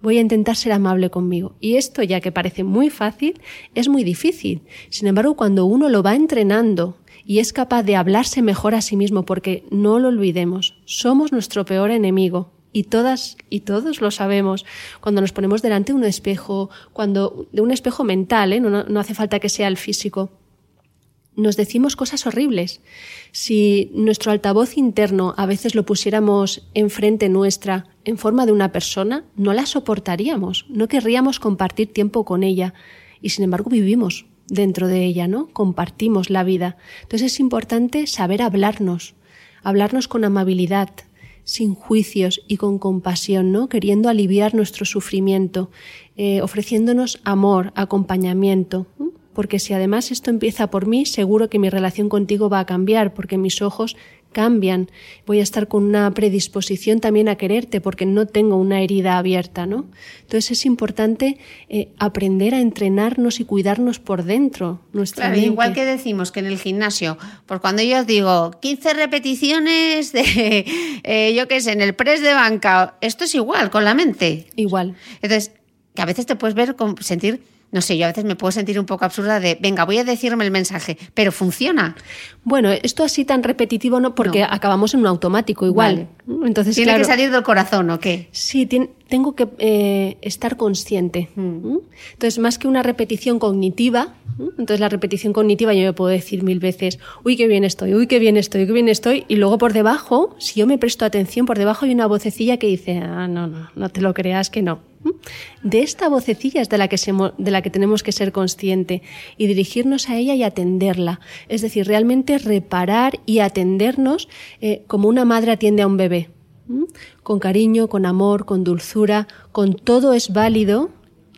Voy a intentar ser amable conmigo. Y esto, ya que parece muy fácil, es muy difícil. Sin embargo, cuando uno lo va entrenando y es capaz de hablarse mejor a sí mismo, porque no lo olvidemos, somos nuestro peor enemigo y todas y todos lo sabemos cuando nos ponemos delante de un espejo, cuando de un espejo mental, ¿eh? no, no hace falta que sea el físico. Nos decimos cosas horribles. Si nuestro altavoz interno a veces lo pusiéramos enfrente nuestra en forma de una persona, no la soportaríamos, no querríamos compartir tiempo con ella y sin embargo vivimos dentro de ella, ¿no? Compartimos la vida. Entonces es importante saber hablarnos, hablarnos con amabilidad, sin juicios y con compasión, ¿no? Queriendo aliviar nuestro sufrimiento, eh, ofreciéndonos amor, acompañamiento. Porque si además esto empieza por mí, seguro que mi relación contigo va a cambiar, porque mis ojos cambian. Voy a estar con una predisposición también a quererte porque no tengo una herida abierta, ¿no? Entonces es importante eh, aprender a entrenarnos y cuidarnos por dentro. Nuestra claro, igual que decimos que en el gimnasio, pues cuando yo digo 15 repeticiones de, eh, yo qué sé, en el press de banca, esto es igual con la mente. Igual. Entonces, que a veces te puedes ver, sentir no sé, yo a veces me puedo sentir un poco absurda de, venga, voy a decirme el mensaje, pero funciona. Bueno, esto así tan repetitivo no, porque acabamos en un automático igual. Entonces, ¿Tiene que salir del corazón o qué? Sí, tengo que eh, estar consciente. Mm. Entonces, más que una repetición cognitiva, entonces la repetición cognitiva yo me puedo decir mil veces, uy, qué bien estoy, uy, qué bien estoy, qué bien estoy, y luego por debajo, si yo me presto atención, por debajo hay una vocecilla que dice, ah, no, no, no te lo creas que no. De esta vocecilla es de la, que de la que tenemos que ser consciente y dirigirnos a ella y atenderla. Es decir, realmente reparar y atendernos eh, como una madre atiende a un bebé. Con cariño, con amor, con dulzura, con todo es válido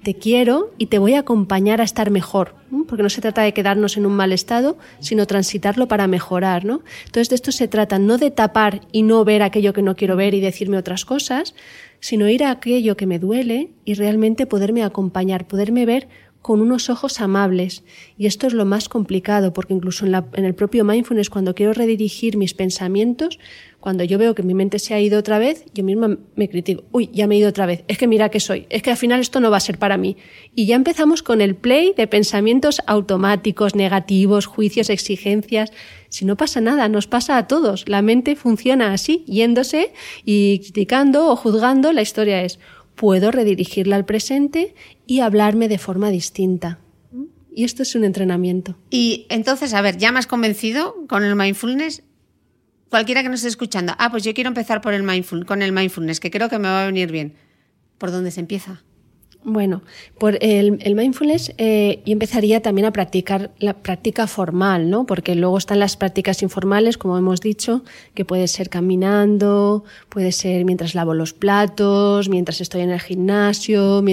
te quiero y te voy a acompañar a estar mejor, porque no se trata de quedarnos en un mal estado, sino transitarlo para mejorar, ¿no? Entonces de esto se trata no de tapar y no ver aquello que no quiero ver y decirme otras cosas, sino ir a aquello que me duele y realmente poderme acompañar, poderme ver con unos ojos amables. Y esto es lo más complicado, porque incluso en, en, el propio mindfulness, cuando quiero redirigir mis pensamientos, cuando yo veo que mi mente se ha ido otra vez, yo misma me critico, uy, ya me he ido otra vez, es que mira que soy, es que al final esto no va a ser para mí. Y ya empezamos con el play de pensamientos automáticos, negativos, juicios, exigencias. Si no pasa nada, nos pasa a todos. La mente funciona así, yéndose y criticando o juzgando, la historia es, puedo redirigirla al presente y hablarme de forma distinta. Y esto es un entrenamiento. Y entonces, a ver, ¿ya me has convencido con el mindfulness? Cualquiera que nos esté escuchando, ah, pues yo quiero empezar por el mindful, con el mindfulness, que creo que me va a venir bien. ¿Por dónde se empieza? Bueno, por el, mindfulness eh, yo empezaría también a practicar la práctica formal, ¿no? Porque luego están las prácticas informales, como hemos dicho, que puede ser caminando, puede ser mientras lavo los platos, mientras estoy en el gimnasio,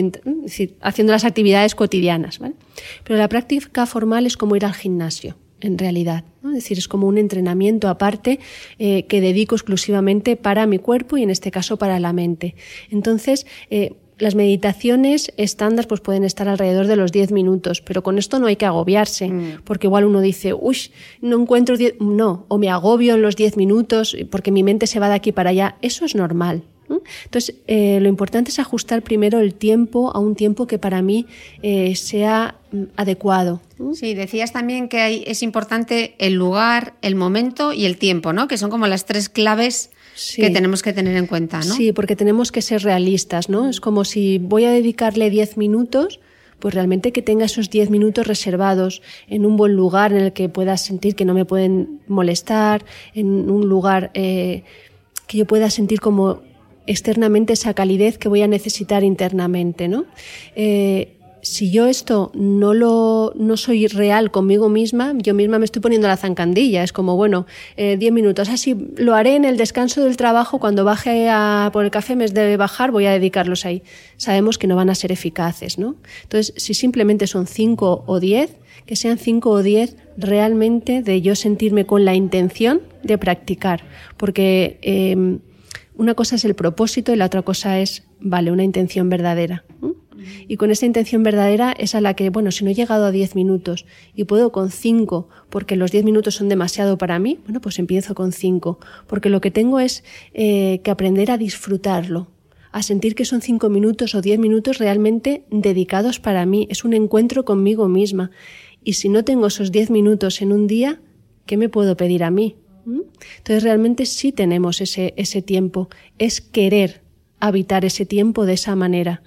haciendo las actividades cotidianas, ¿vale? Pero la práctica formal es como ir al gimnasio. en realidad. ¿no? Es decir, es como un entrenamiento aparte eh, que dedico exclusivamente para mi cuerpo y en este caso para la mente. Entonces, eh, las meditaciones estándar pues pueden estar alrededor de los 10 minutos, pero con esto no hay que agobiarse, porque igual uno dice, uy, no encuentro 10, no, o me agobio en los 10 minutos porque mi mente se va de aquí para allá. Eso es normal. Entonces, eh, lo importante es ajustar primero el tiempo a un tiempo que para mí eh, sea mm, adecuado. Sí, decías también que hay, es importante el lugar, el momento y el tiempo, ¿no? Que son como las tres claves Sí. que tenemos que tener en cuenta, ¿no? Sí, porque tenemos que ser realistas, ¿no? Es como si voy a dedicarle 10 minutos, pues realmente que tenga esos 10 minutos reservados en un buen lugar en el que pueda sentir que no me pueden molestar, en un lugar eh, que yo pueda sentir como externamente esa calidez que voy a necesitar internamente, ¿no? Eh, si yo esto no lo no soy real conmigo misma, yo misma me estoy poniendo la zancandilla. Es como, bueno, 10 eh, minutos. Así lo haré en el descanso del trabajo. Cuando baje a por el café me debe bajar, voy a dedicarlos ahí. Sabemos que no van a ser eficaces, ¿no? Entonces, si simplemente son 5 o 10, que sean 5 o 10 realmente de yo sentirme con la intención de practicar. Porque eh, una cosa es el propósito y la otra cosa es, vale, una intención verdadera. Y con esa intención verdadera es a la que, bueno, si no he llegado a 10 minutos y puedo con 5 porque los 10 minutos son demasiado para mí, bueno, pues empiezo con 5. Porque lo que tengo es eh, que aprender a disfrutarlo, a sentir que son 5 minutos o 10 minutos realmente dedicados para mí. Es un encuentro conmigo misma. Y si no tengo esos 10 minutos en un día, ¿qué me puedo pedir a mí? Entonces realmente sí tenemos ese, ese tiempo. Es querer habitar ese tiempo de esa manera.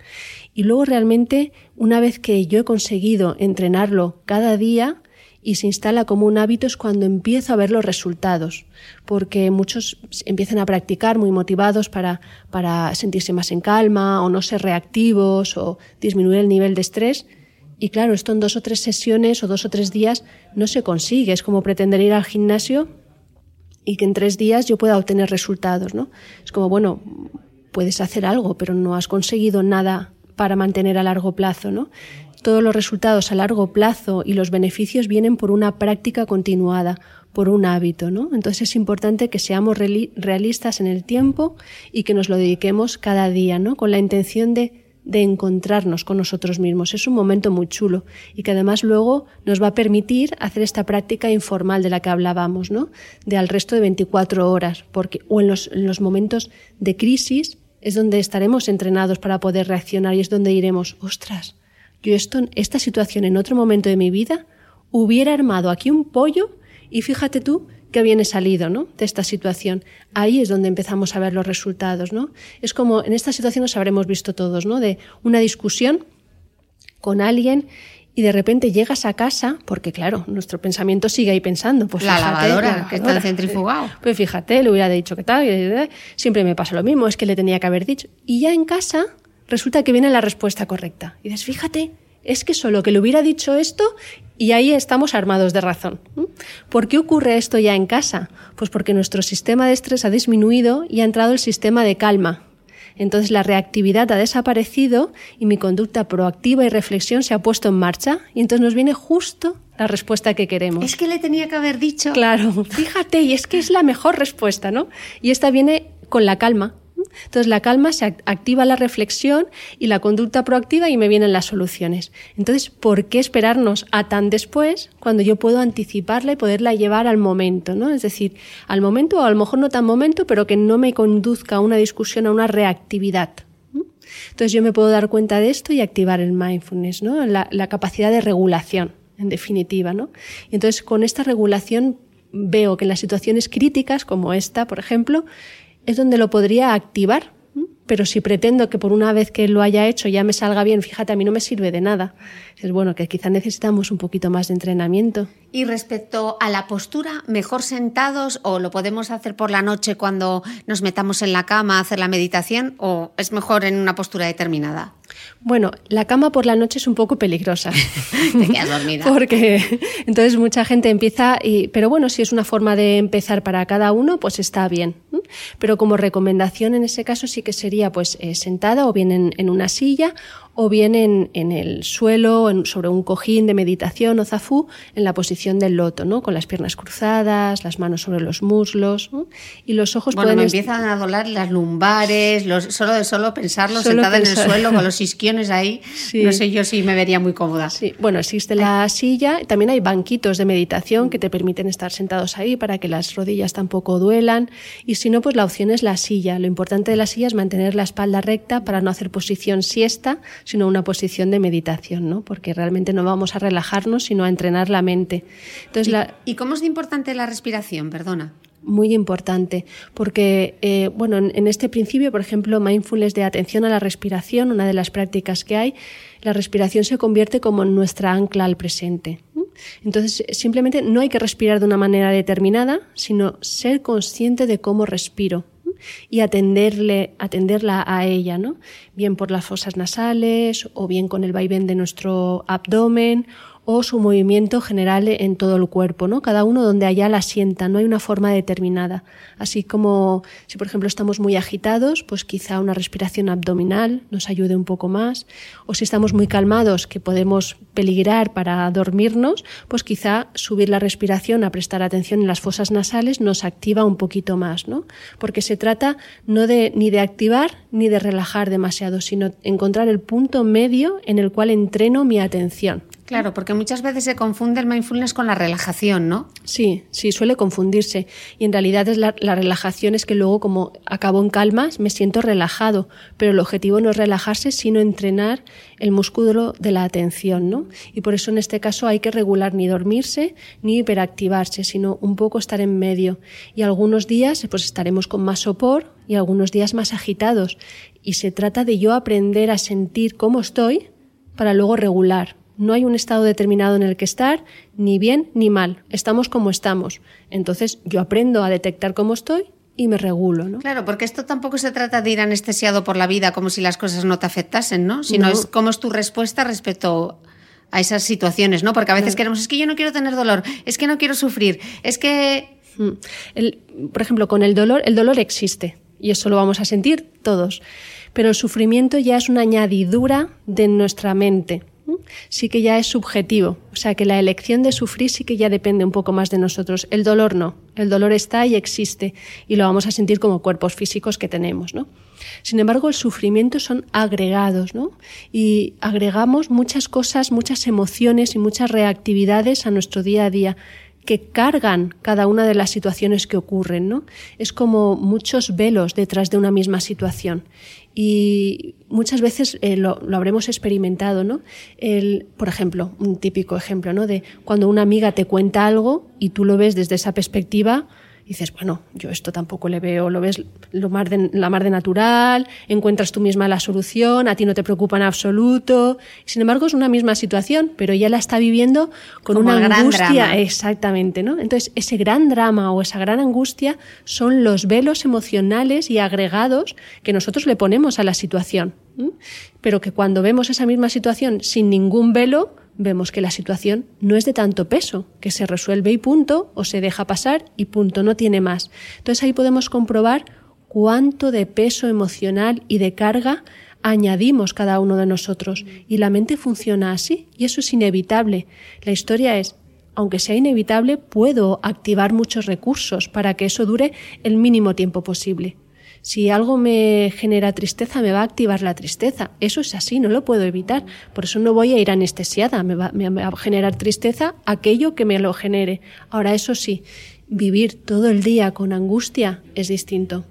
Y luego realmente, una vez que yo he conseguido entrenarlo cada día y se instala como un hábito, es cuando empiezo a ver los resultados. Porque muchos empiezan a practicar muy motivados para, para sentirse más en calma o no ser reactivos o disminuir el nivel de estrés. Y claro, esto en dos o tres sesiones o dos o tres días no se consigue. Es como pretender ir al gimnasio y que en tres días yo pueda obtener resultados, ¿no? Es como, bueno, puedes hacer algo, pero no has conseguido nada para mantener a largo plazo, ¿no? Todos los resultados a largo plazo y los beneficios vienen por una práctica continuada, por un hábito, ¿no? Entonces es importante que seamos realistas en el tiempo y que nos lo dediquemos cada día, ¿no? Con la intención de, de encontrarnos con nosotros mismos. Es un momento muy chulo y que además luego nos va a permitir hacer esta práctica informal de la que hablábamos, ¿no? De al resto de 24 horas, porque o en los, en los momentos de crisis es donde estaremos entrenados para poder reaccionar y es donde diremos, ostras, yo esto, esta situación en otro momento de mi vida hubiera armado aquí un pollo y fíjate tú que viene salido, ¿no? De esta situación. Ahí es donde empezamos a ver los resultados, ¿no? Es como en esta situación nos habremos visto todos, ¿no? De una discusión con alguien y de repente llegas a casa, porque claro, nuestro pensamiento sigue ahí pensando. Pues la, fíjate, lavadora, la lavadora, que está centrifugado. Pues fíjate, le hubiera dicho que tal, siempre me pasa lo mismo, es que le tenía que haber dicho. Y ya en casa resulta que viene la respuesta correcta. Y dices, fíjate, es que solo que le hubiera dicho esto y ahí estamos armados de razón. ¿Por qué ocurre esto ya en casa? Pues porque nuestro sistema de estrés ha disminuido y ha entrado el sistema de calma. Entonces la reactividad ha desaparecido y mi conducta proactiva y reflexión se ha puesto en marcha y entonces nos viene justo la respuesta que queremos. Es que le tenía que haber dicho. Claro, fíjate, y es que es la mejor respuesta, ¿no? Y esta viene con la calma. Entonces la calma se activa la reflexión y la conducta proactiva y me vienen las soluciones. Entonces, ¿por qué esperarnos a tan después cuando yo puedo anticiparla y poderla llevar al momento? ¿no? Es decir, al momento o a lo mejor no tan momento, pero que no me conduzca a una discusión, a una reactividad. Entonces yo me puedo dar cuenta de esto y activar el mindfulness, ¿no? la, la capacidad de regulación, en definitiva. ¿no? Entonces con esta regulación veo que en las situaciones críticas, como esta, por ejemplo, es donde lo podría activar. Pero si pretendo que por una vez que lo haya hecho ya me salga bien, fíjate, a mí no me sirve de nada. Es bueno que quizá necesitamos un poquito más de entrenamiento. Y respecto a la postura, ¿mejor sentados o lo podemos hacer por la noche cuando nos metamos en la cama a hacer la meditación o es mejor en una postura determinada? Bueno, la cama por la noche es un poco peligrosa. Te quedas dormida. Porque entonces mucha gente empieza, y, pero bueno, si es una forma de empezar para cada uno, pues está bien. Pero como recomendación en ese caso sí que sería pues eh, sentada o bien en, en, una silla o bien en, en el suelo, en, sobre un cojín de meditación o zafú, en la posición del loto, ¿no? con las piernas cruzadas, las manos sobre los muslos ¿no? y los ojos Bueno, pueden me empiezan a doler las lumbares, los, solo de solo pensarlo, Solo sentada en el suelo con los isquiones ahí. Sí. No sé yo si me vería muy cómoda. Sí, bueno, existe la silla, también hay banquitos de meditación que te permiten estar sentados ahí para que las rodillas tampoco duelan y si no, pues la opción es la silla. Lo importante de la silla es mantener la espalda recta para no hacer posición siesta, sino una posición de meditación, ¿no? Porque realmente no vamos a relajarnos, sino a entrenar la mente. Entonces, la, ¿Y cómo es importante la respiración? Perdona. muy importante, porque eh, bueno, en, en este principio, por ejemplo, mindfulness de atención a la respiración, una de las prácticas que hay, la respiración se convierte como nuestra ancla al presente. Entonces, simplemente no hay que respirar de una manera determinada, sino ser consciente de cómo respiro. Y atenderle, atenderla a ella, ¿no? Bien por las fosas nasales o bien con el vaivén de nuestro abdomen o su movimiento general en todo el cuerpo, ¿no? Cada uno donde allá la sienta, no hay una forma determinada. Así como si por ejemplo estamos muy agitados, pues quizá una respiración abdominal nos ayude un poco más, o si estamos muy calmados, que podemos peligrar para dormirnos, pues quizá subir la respiración a prestar atención en las fosas nasales nos activa un poquito más, ¿no? Porque se trata no de ni de activar ni de relajar demasiado, sino encontrar el punto medio en el cual entreno mi atención. Claro, porque muchas veces se confunde el mindfulness con la relajación, ¿no? Sí, sí, suele confundirse. Y en realidad es la, la relajación es que luego, como acabo en calmas, me siento relajado. Pero el objetivo no es relajarse, sino entrenar el músculo de la atención, ¿no? Y por eso en este caso hay que regular ni dormirse ni hiperactivarse, sino un poco estar en medio. Y algunos días pues estaremos con más sopor y algunos días más agitados. Y se trata de yo aprender a sentir cómo estoy para luego regular. No hay un estado determinado en el que estar, ni bien ni mal. Estamos como estamos. Entonces yo aprendo a detectar cómo estoy y me regulo, ¿no? Claro, porque esto tampoco se trata de ir anestesiado por la vida como si las cosas no te afectasen, ¿no? Sino No. es cómo es tu respuesta respecto a esas situaciones, ¿no? Porque a veces queremos, es que yo no quiero tener dolor, es que no quiero sufrir, es que... Mm. El- por ejemplo, con el dolor, el dolor existe y eso lo vamos a sentir todos, pero el sufrimiento ya es una añadidura de nuestra mente. ¿M? Sí que ya es subjetivo, o sea que la elección de sufrir sí que ya depende un poco más de nosotros. El dolor no, el dolor está y existe y lo vamos a sentir como cuerpos físicos que tenemos, ¿no? Sin embargo, el sufrimiento son agregados, ¿no? Y agregamos muchas cosas, muchas emociones y muchas reactividades a nuestro día a día que cargan cada una de las situaciones que ocurren, ¿no? Es como muchos velos detrás de una misma situación. Y muchas veces eh, lo, lo habremos experimentado, ¿no? El, por ejemplo, un típico ejemplo, ¿no? De cuando una amiga te cuenta algo y tú lo ves desde esa perspectiva, dices, bueno, yo esto tampoco le veo, lo ves lo mar de, la mar de natural, encuentras tú misma la solución, a ti no te preocupa en absoluto. Sin embargo, es una misma situación, pero ella la está viviendo con Como una angustia. Exactamente, ¿no? Entonces, ese gran drama o esa gran angustia son los velos emocionales y agregados que nosotros le ponemos a la situación. Pero que cuando vemos esa misma situación sin ningún velo, vemos que la situación no es de tanto peso, que se resuelve y punto, o se deja pasar y punto, no tiene más. Entonces ahí podemos comprobar cuánto de peso emocional y de carga añadimos cada uno de nosotros. Y la mente funciona así, y eso es inevitable. La historia es, aunque sea inevitable, puedo activar muchos recursos para que eso dure el mínimo tiempo posible. Si algo me genera tristeza, me va a activar la tristeza. Eso es así, no lo puedo evitar. Por eso no voy a ir anestesiada. Me va, a generar tristeza aquello que me lo genere. Ahora, eso sí, vivir todo el día con angustia es distinto.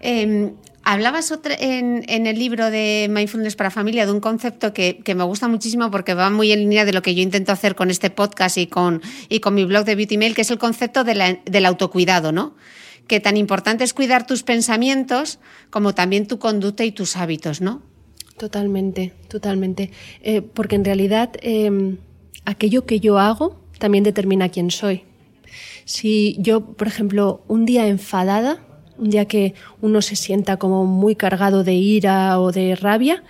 Eh, hablabas otra- en, en el libro de Mindfulness para Familia de un concepto que, me gusta muchísimo porque va muy en línea de lo que yo intento hacer con este podcast y con, y con mi blog de Beauty Mail, que es el concepto de la- del autocuidado, ¿no? Que tan importante es cuidar tus pensamientos como también tu conducta y tus hábitos, ¿no? Totalmente, totalmente. Eh, porque en realidad eh, aquello que yo hago también determina quién soy. Si yo, por ejemplo, un día enfadada, un día que uno se sienta como muy cargado de ira o de rabia,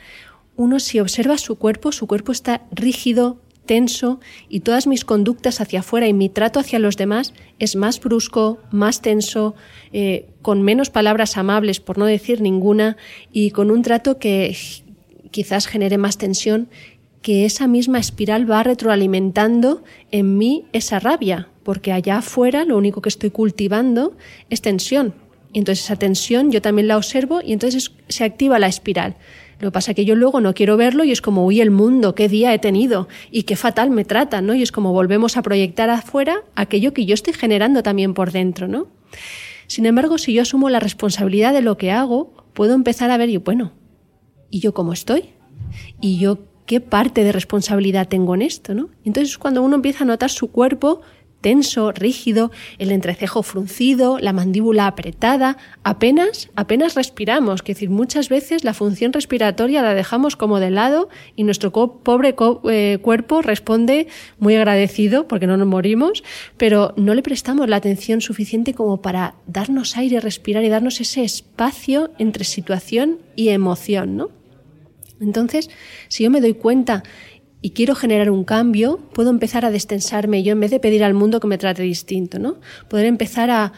uno si observa su cuerpo, su cuerpo está rígido, tenso y todas mis conductas hacia afuera y mi trato hacia los demás es más brusco, más tenso, eh, con menos palabras amables, por no decir ninguna, y con un trato que, quizás genere más tensión, que esa misma espiral va retroalimentando en mí esa rabia, porque allá afuera lo único que estoy cultivando es tensión. Entonces esa tensión yo también la observo y entonces se activa la espiral. Lo que pasa es que yo luego no quiero verlo y es como, uy, el mundo, qué día he tenido y qué fatal me trata, ¿no? Y es como volvemos a proyectar afuera aquello que yo estoy generando también por dentro, ¿no? Sin embargo, si yo asumo la responsabilidad de lo que hago, puedo empezar a ver, y bueno, ¿y yo cómo estoy? ¿Y yo qué parte de responsabilidad tengo en esto, ¿no? Entonces, cuando uno empieza a notar su cuerpo tenso, rígido, el entrecejo fruncido, la mandíbula apretada, apenas, apenas respiramos, que decir, muchas veces la función respiratoria la dejamos como de lado y nuestro pobre eh, cuerpo responde muy agradecido porque no nos morimos, pero no le prestamos la atención suficiente como para darnos aire, respirar y darnos ese espacio entre situación y emoción, ¿no? Entonces, si yo me doy cuenta y quiero generar un cambio, puedo empezar a destensarme yo en vez de pedir al mundo que me trate distinto, ¿no? Poder empezar a,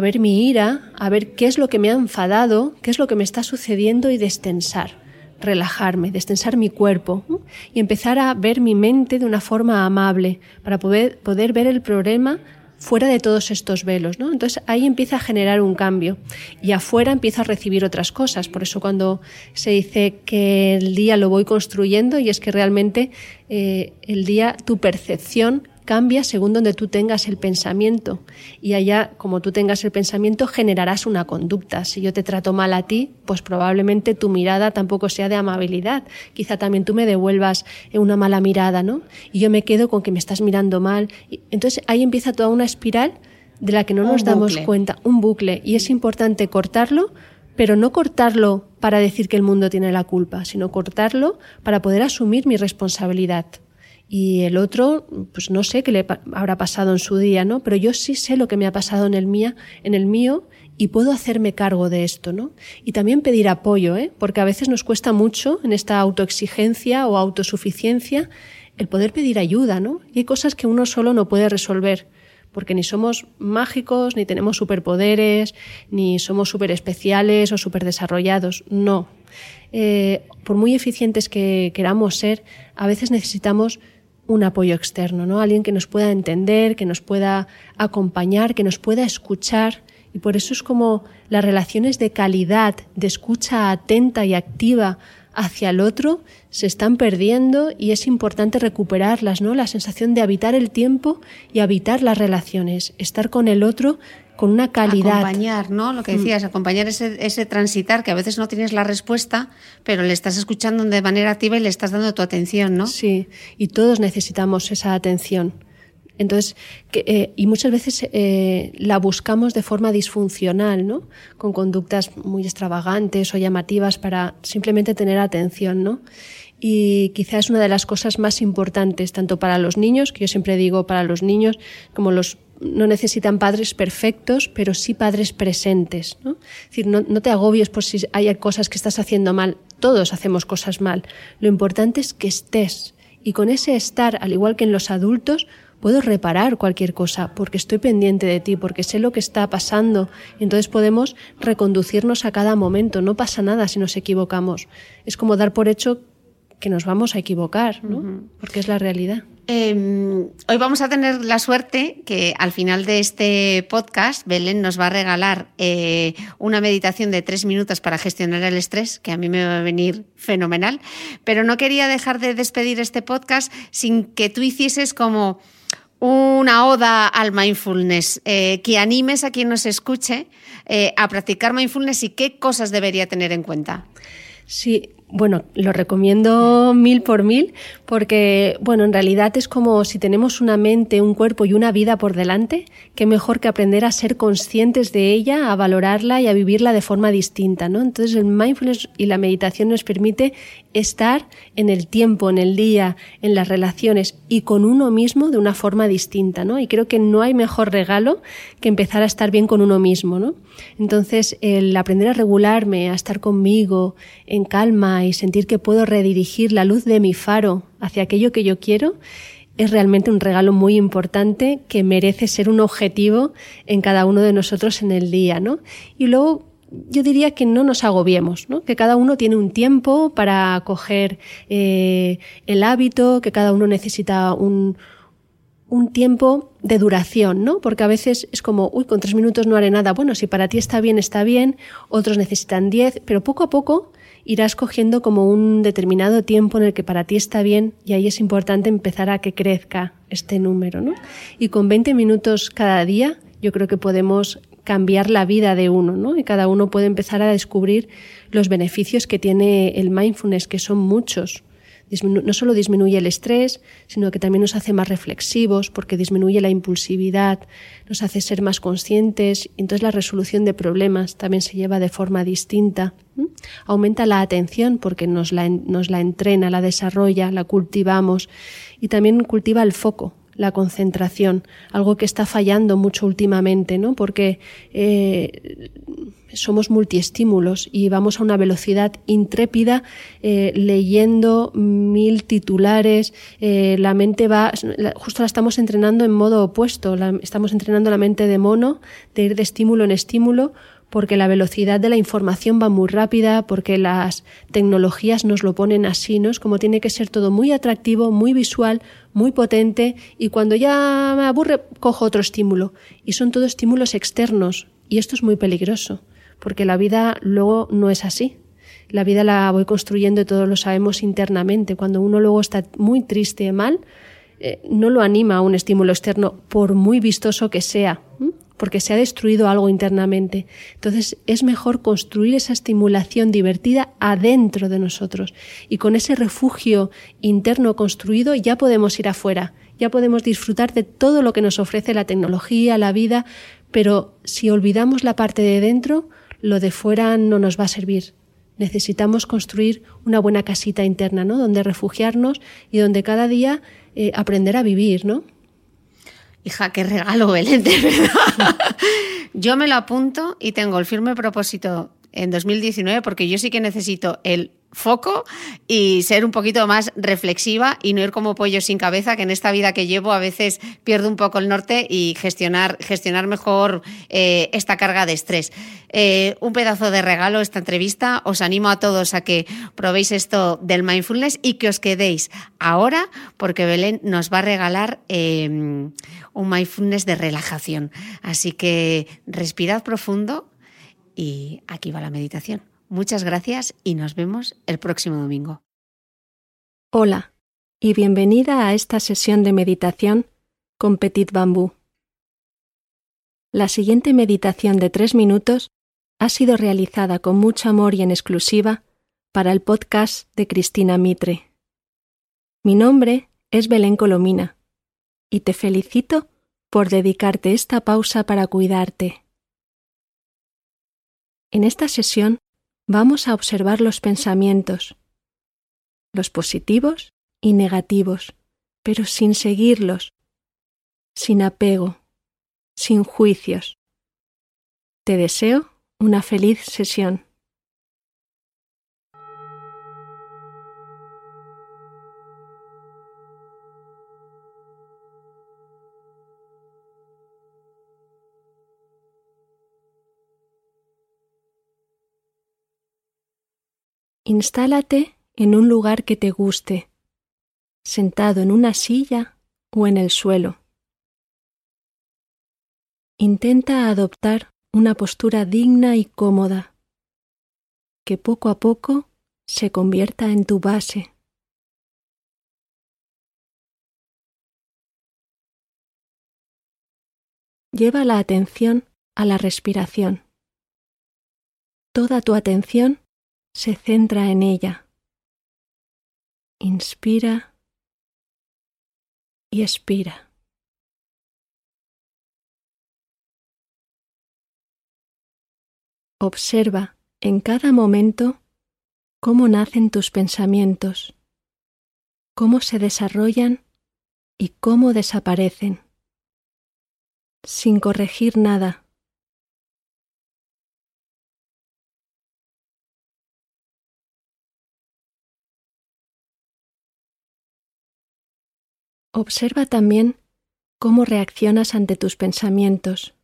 ver mi ira, a ver qué es lo que me ha enfadado, qué es lo que me está sucediendo y destensar, relajarme, destensar mi cuerpo y empezar a ver mi mente de una forma amable para poder, poder ver el problema fuera de todos estos velos, ¿no? Entonces ahí empieza a generar un cambio y afuera empiezo a recibir otras cosas. Por eso cuando se dice que el día lo voy construyendo y es que realmente eh, el día, tu percepción cambia según donde tú tengas el pensamiento. Y allá, como tú tengas el pensamiento, generarás una conducta. Si yo te trato mal a ti, pues probablemente tu mirada tampoco sea de amabilidad. Quizá también tú me devuelvas una mala mirada, ¿no? Y yo me quedo con que me estás mirando mal. Entonces ahí empieza toda una espiral de la que no nos damos cuenta, un bucle. Y es importante cortarlo, pero no cortarlo para decir que el mundo tiene la culpa, sino cortarlo para poder asumir mi responsabilidad y el otro, pues no sé qué le habrá pasado en su día, ¿no? Pero yo sí sé lo que me ha pasado en el mía, en el mío y puedo hacerme cargo de esto, ¿no? Y también pedir apoyo, ¿eh? Porque a veces nos cuesta mucho en esta autoexigencia o autosuficiencia el poder pedir ayuda, ¿no? Y hay cosas que uno solo no puede resolver porque ni somos mágicos, ni tenemos superpoderes, ni somos súper especiales o súper desarrollados. No. Eh, por muy eficientes que queramos ser, a veces necesitamos un apoyo externo, ¿no? Alguien que nos pueda entender, que nos pueda acompañar, que nos pueda escuchar. Y por eso es como las relaciones de calidad, de escucha atenta y activa hacia el otro se están perdiendo y es importante recuperarlas, ¿no? La sensación de habitar el tiempo y habitar las relaciones, estar con el otro con una calidad. Acompañar, ¿no? Lo que mm. decías, acompañar ese, ese transitar, que a veces no tienes la respuesta, pero le estás escuchando de manera activa y le estás dando tu atención, ¿no? Sí, y todos necesitamos esa atención. Entonces, eh, y muchas veces eh, la buscamos de forma disfuncional, ¿no? Con conductas muy extravagantes o llamativas para simplemente tener atención, ¿no? Y quizás es una de las cosas más importantes, tanto para los niños, que yo siempre digo para los niños, como los no necesitan padres perfectos, pero sí padres presentes. ¿no? Es decir, no, te agobies por si hay cosas que estás haciendo mal. Todos hacemos cosas mal. Lo importante es que estés. Y con ese estar, al igual que en los adultos, puedo reparar cualquier cosa porque estoy pendiente de ti, porque sé lo que está pasando. Entonces podemos reconducirnos a cada momento. No pasa nada si nos equivocamos. Es como dar por hecho que nos vamos a equivocar, ¿no? Porque es la realidad. Em, hoy vamos a tener la suerte que al final de este podcast Belén nos va a regalar eh, una meditación de tres minutos para gestionar el estrés, que a mí me va a venir fenomenal. Pero no quería dejar de despedir este podcast sin que tú hicieses como una oda al mindfulness, eh, que animes a quien nos escuche eh, a practicar mindfulness y qué cosas debería tener en cuenta. Sí, bueno, lo recomiendo mil por mil porque, bueno, en realidad es como si tenemos una mente, un cuerpo y una vida por delante, qué mejor que aprender a ser conscientes de ella, a valorarla y a vivirla de forma distinta, ¿no? Entonces el mindfulness y la meditación nos permite estar en el tiempo, en el día, en las relaciones y con uno mismo de una forma distinta, ¿no? Y creo que no hay mejor regalo que empezar a estar bien con uno mismo, ¿no? Entonces el aprender a regularme, a estar conmigo, en calma, y sentir que puedo redirigir la luz de mi faro hacia aquello que yo quiero, es realmente un regalo muy importante que merece ser un objetivo en cada uno de nosotros en el día, ¿no? Y luego yo diría que no nos agobiemos, ¿no? que cada uno tiene un tiempo para coger eh, el hábito, que cada uno necesita un, un tiempo de duración, ¿no? Porque a veces es como, uy, con tres minutos no haré nada. Bueno, si para ti está bien, está bien, otros necesitan diez, pero poco a poco irás cogiendo como un determinado tiempo en el que para ti está bien y ahí es importante empezar a que crezca este número, ¿no? Y con 20 minutos cada día yo creo que podemos cambiar la vida de uno, ¿no? Y cada uno puede empezar a descubrir los beneficios que tiene el mindfulness, que son muchos. No solo disminuye el estrés, sino que también nos hace más reflexivos porque disminuye la impulsividad, nos hace ser más conscientes y entonces la resolución de problemas también se lleva de forma distinta. Aumenta la atención porque nos la, nos la entrena, la desarrolla, la cultivamos y también cultiva el foco, la concentración, algo que está fallando mucho últimamente, ¿no? Porque eh, somos multiestímulos y vamos a una velocidad intrépida eh, leyendo mil titulares. Eh, la mente va, justo la estamos entrenando en modo opuesto. estamos entrenando la mente de mono, de ir de estímulo en estímulo porque la velocidad de la información va muy rápida, porque las tecnologías nos lo ponen así, ¿no? Es como tiene que ser todo muy atractivo, muy visual, muy potente, y cuando ya me aburre, cojo otro estímulo. Y son todos estímulos externos, y esto es muy peligroso, porque la vida luego no es así. La vida la voy construyendo y todos lo sabemos internamente. Cuando uno luego está muy triste mal, eh, no lo anima a un estímulo externo, por muy vistoso que sea porque se ha destruido algo internamente. Entonces es mejor construir esa estimulación divertida adentro de nosotros y con ese refugio interno construido ya podemos ir afuera, ya podemos disfrutar de todo lo que nos ofrece la tecnología, la vida, pero si olvidamos la parte de dentro, lo de fuera no nos va a servir. Necesitamos construir una buena casita interna, ¿no? Donde refugiarnos y donde cada día eh, aprender a vivir, ¿no? Hija, qué regalo, Belén, de verdad. Yo me lo apunto y tengo el firme propósito en 2019 porque yo sí que necesito el foco y ser un poquito más reflexiva y no ir como pollo sin cabeza, que en esta vida que llevo a veces pierdo un poco el norte y gestionar, gestionar mejor eh, esta carga de estrés. Eh, un pedazo de regalo esta entrevista. Os animo a todos a que probéis esto del mindfulness y que os quedéis ahora porque Belén nos va a regalar em, un mindfulness de relajación. Así que respirad profundo y aquí va la meditación. Muchas gracias y nos vemos el próximo domingo. Hola y bienvenida a esta sesión de meditación con Petit Bambú. La siguiente meditación de tres minutos ha sido realizada con mucho amor y en exclusiva para el podcast de Cristina Mitre. Mi nombre es Belén Colomina y te felicito por dedicarte esta pausa para cuidarte. En esta sesión vamos a observar los pensamientos, los positivos y negativos, pero sin seguirlos, sin apego, sin juicios. Te deseo una feliz sesión. Instálate en un lugar que te guste, sentado en una silla o en el suelo. Intenta adoptar una postura digna y cómoda, que poco a poco se convierta en tu base. Lleva la atención a la respiración. Toda tu atención se centra en ella. Inspira y expira. Observa en cada momento cómo nacen tus pensamientos, cómo se desarrollan y cómo desaparecen, sin corregir nada Observa también cómo reaccionas ante tus pensamientos.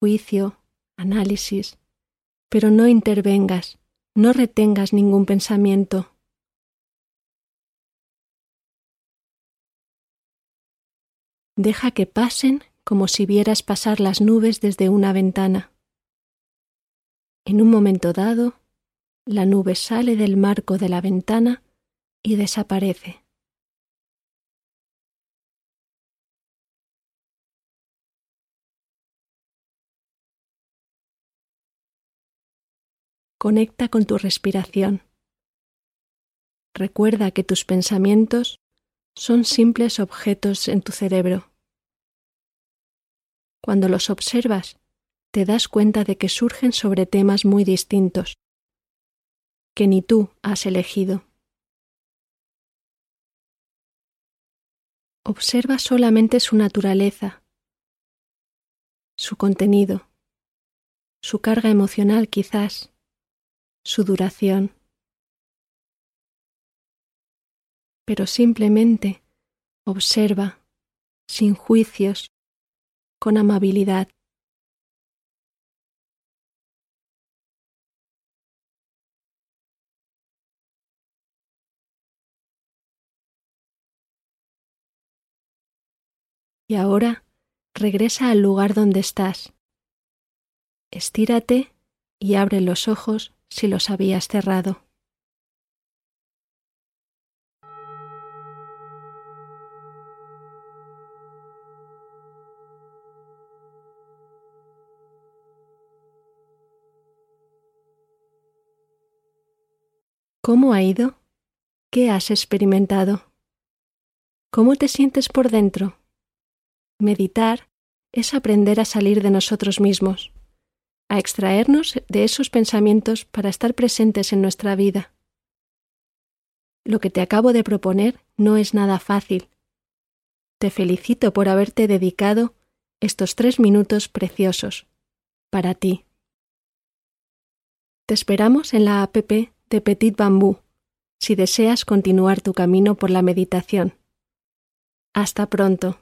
Juicio, análisis, pero no intervengas, no retengas ningún pensamiento. Deja que pasen como si vieras pasar las nubes desde una ventana. En un momento dado, la nube sale del marco de la ventana y desaparece. Conecta con tu respiración. Recuerda que tus pensamientos son simples objetos en tu cerebro. Cuando los observas, te das cuenta de que surgen sobre temas muy distintos, que ni tú has elegido. Observa solamente su naturaleza, su contenido, su carga emocional quizás, su duración. Pero simplemente observa, sin juicios, con amabilidad. Y ahora regresa al lugar donde estás. Estírate y abre los ojos si los habías cerrado. ¿Cómo ha ido? ¿Qué has experimentado? ¿Cómo te sientes por dentro? Meditar es aprender a salir de nosotros mismos a extraernos de esos pensamientos para estar presentes en nuestra vida. Lo que te acabo de proponer no es nada fácil. Te felicito por haberte dedicado estos tres minutos preciosos para ti. Te esperamos en la app de Petit Bambú si deseas continuar tu camino por la meditación. Hasta pronto.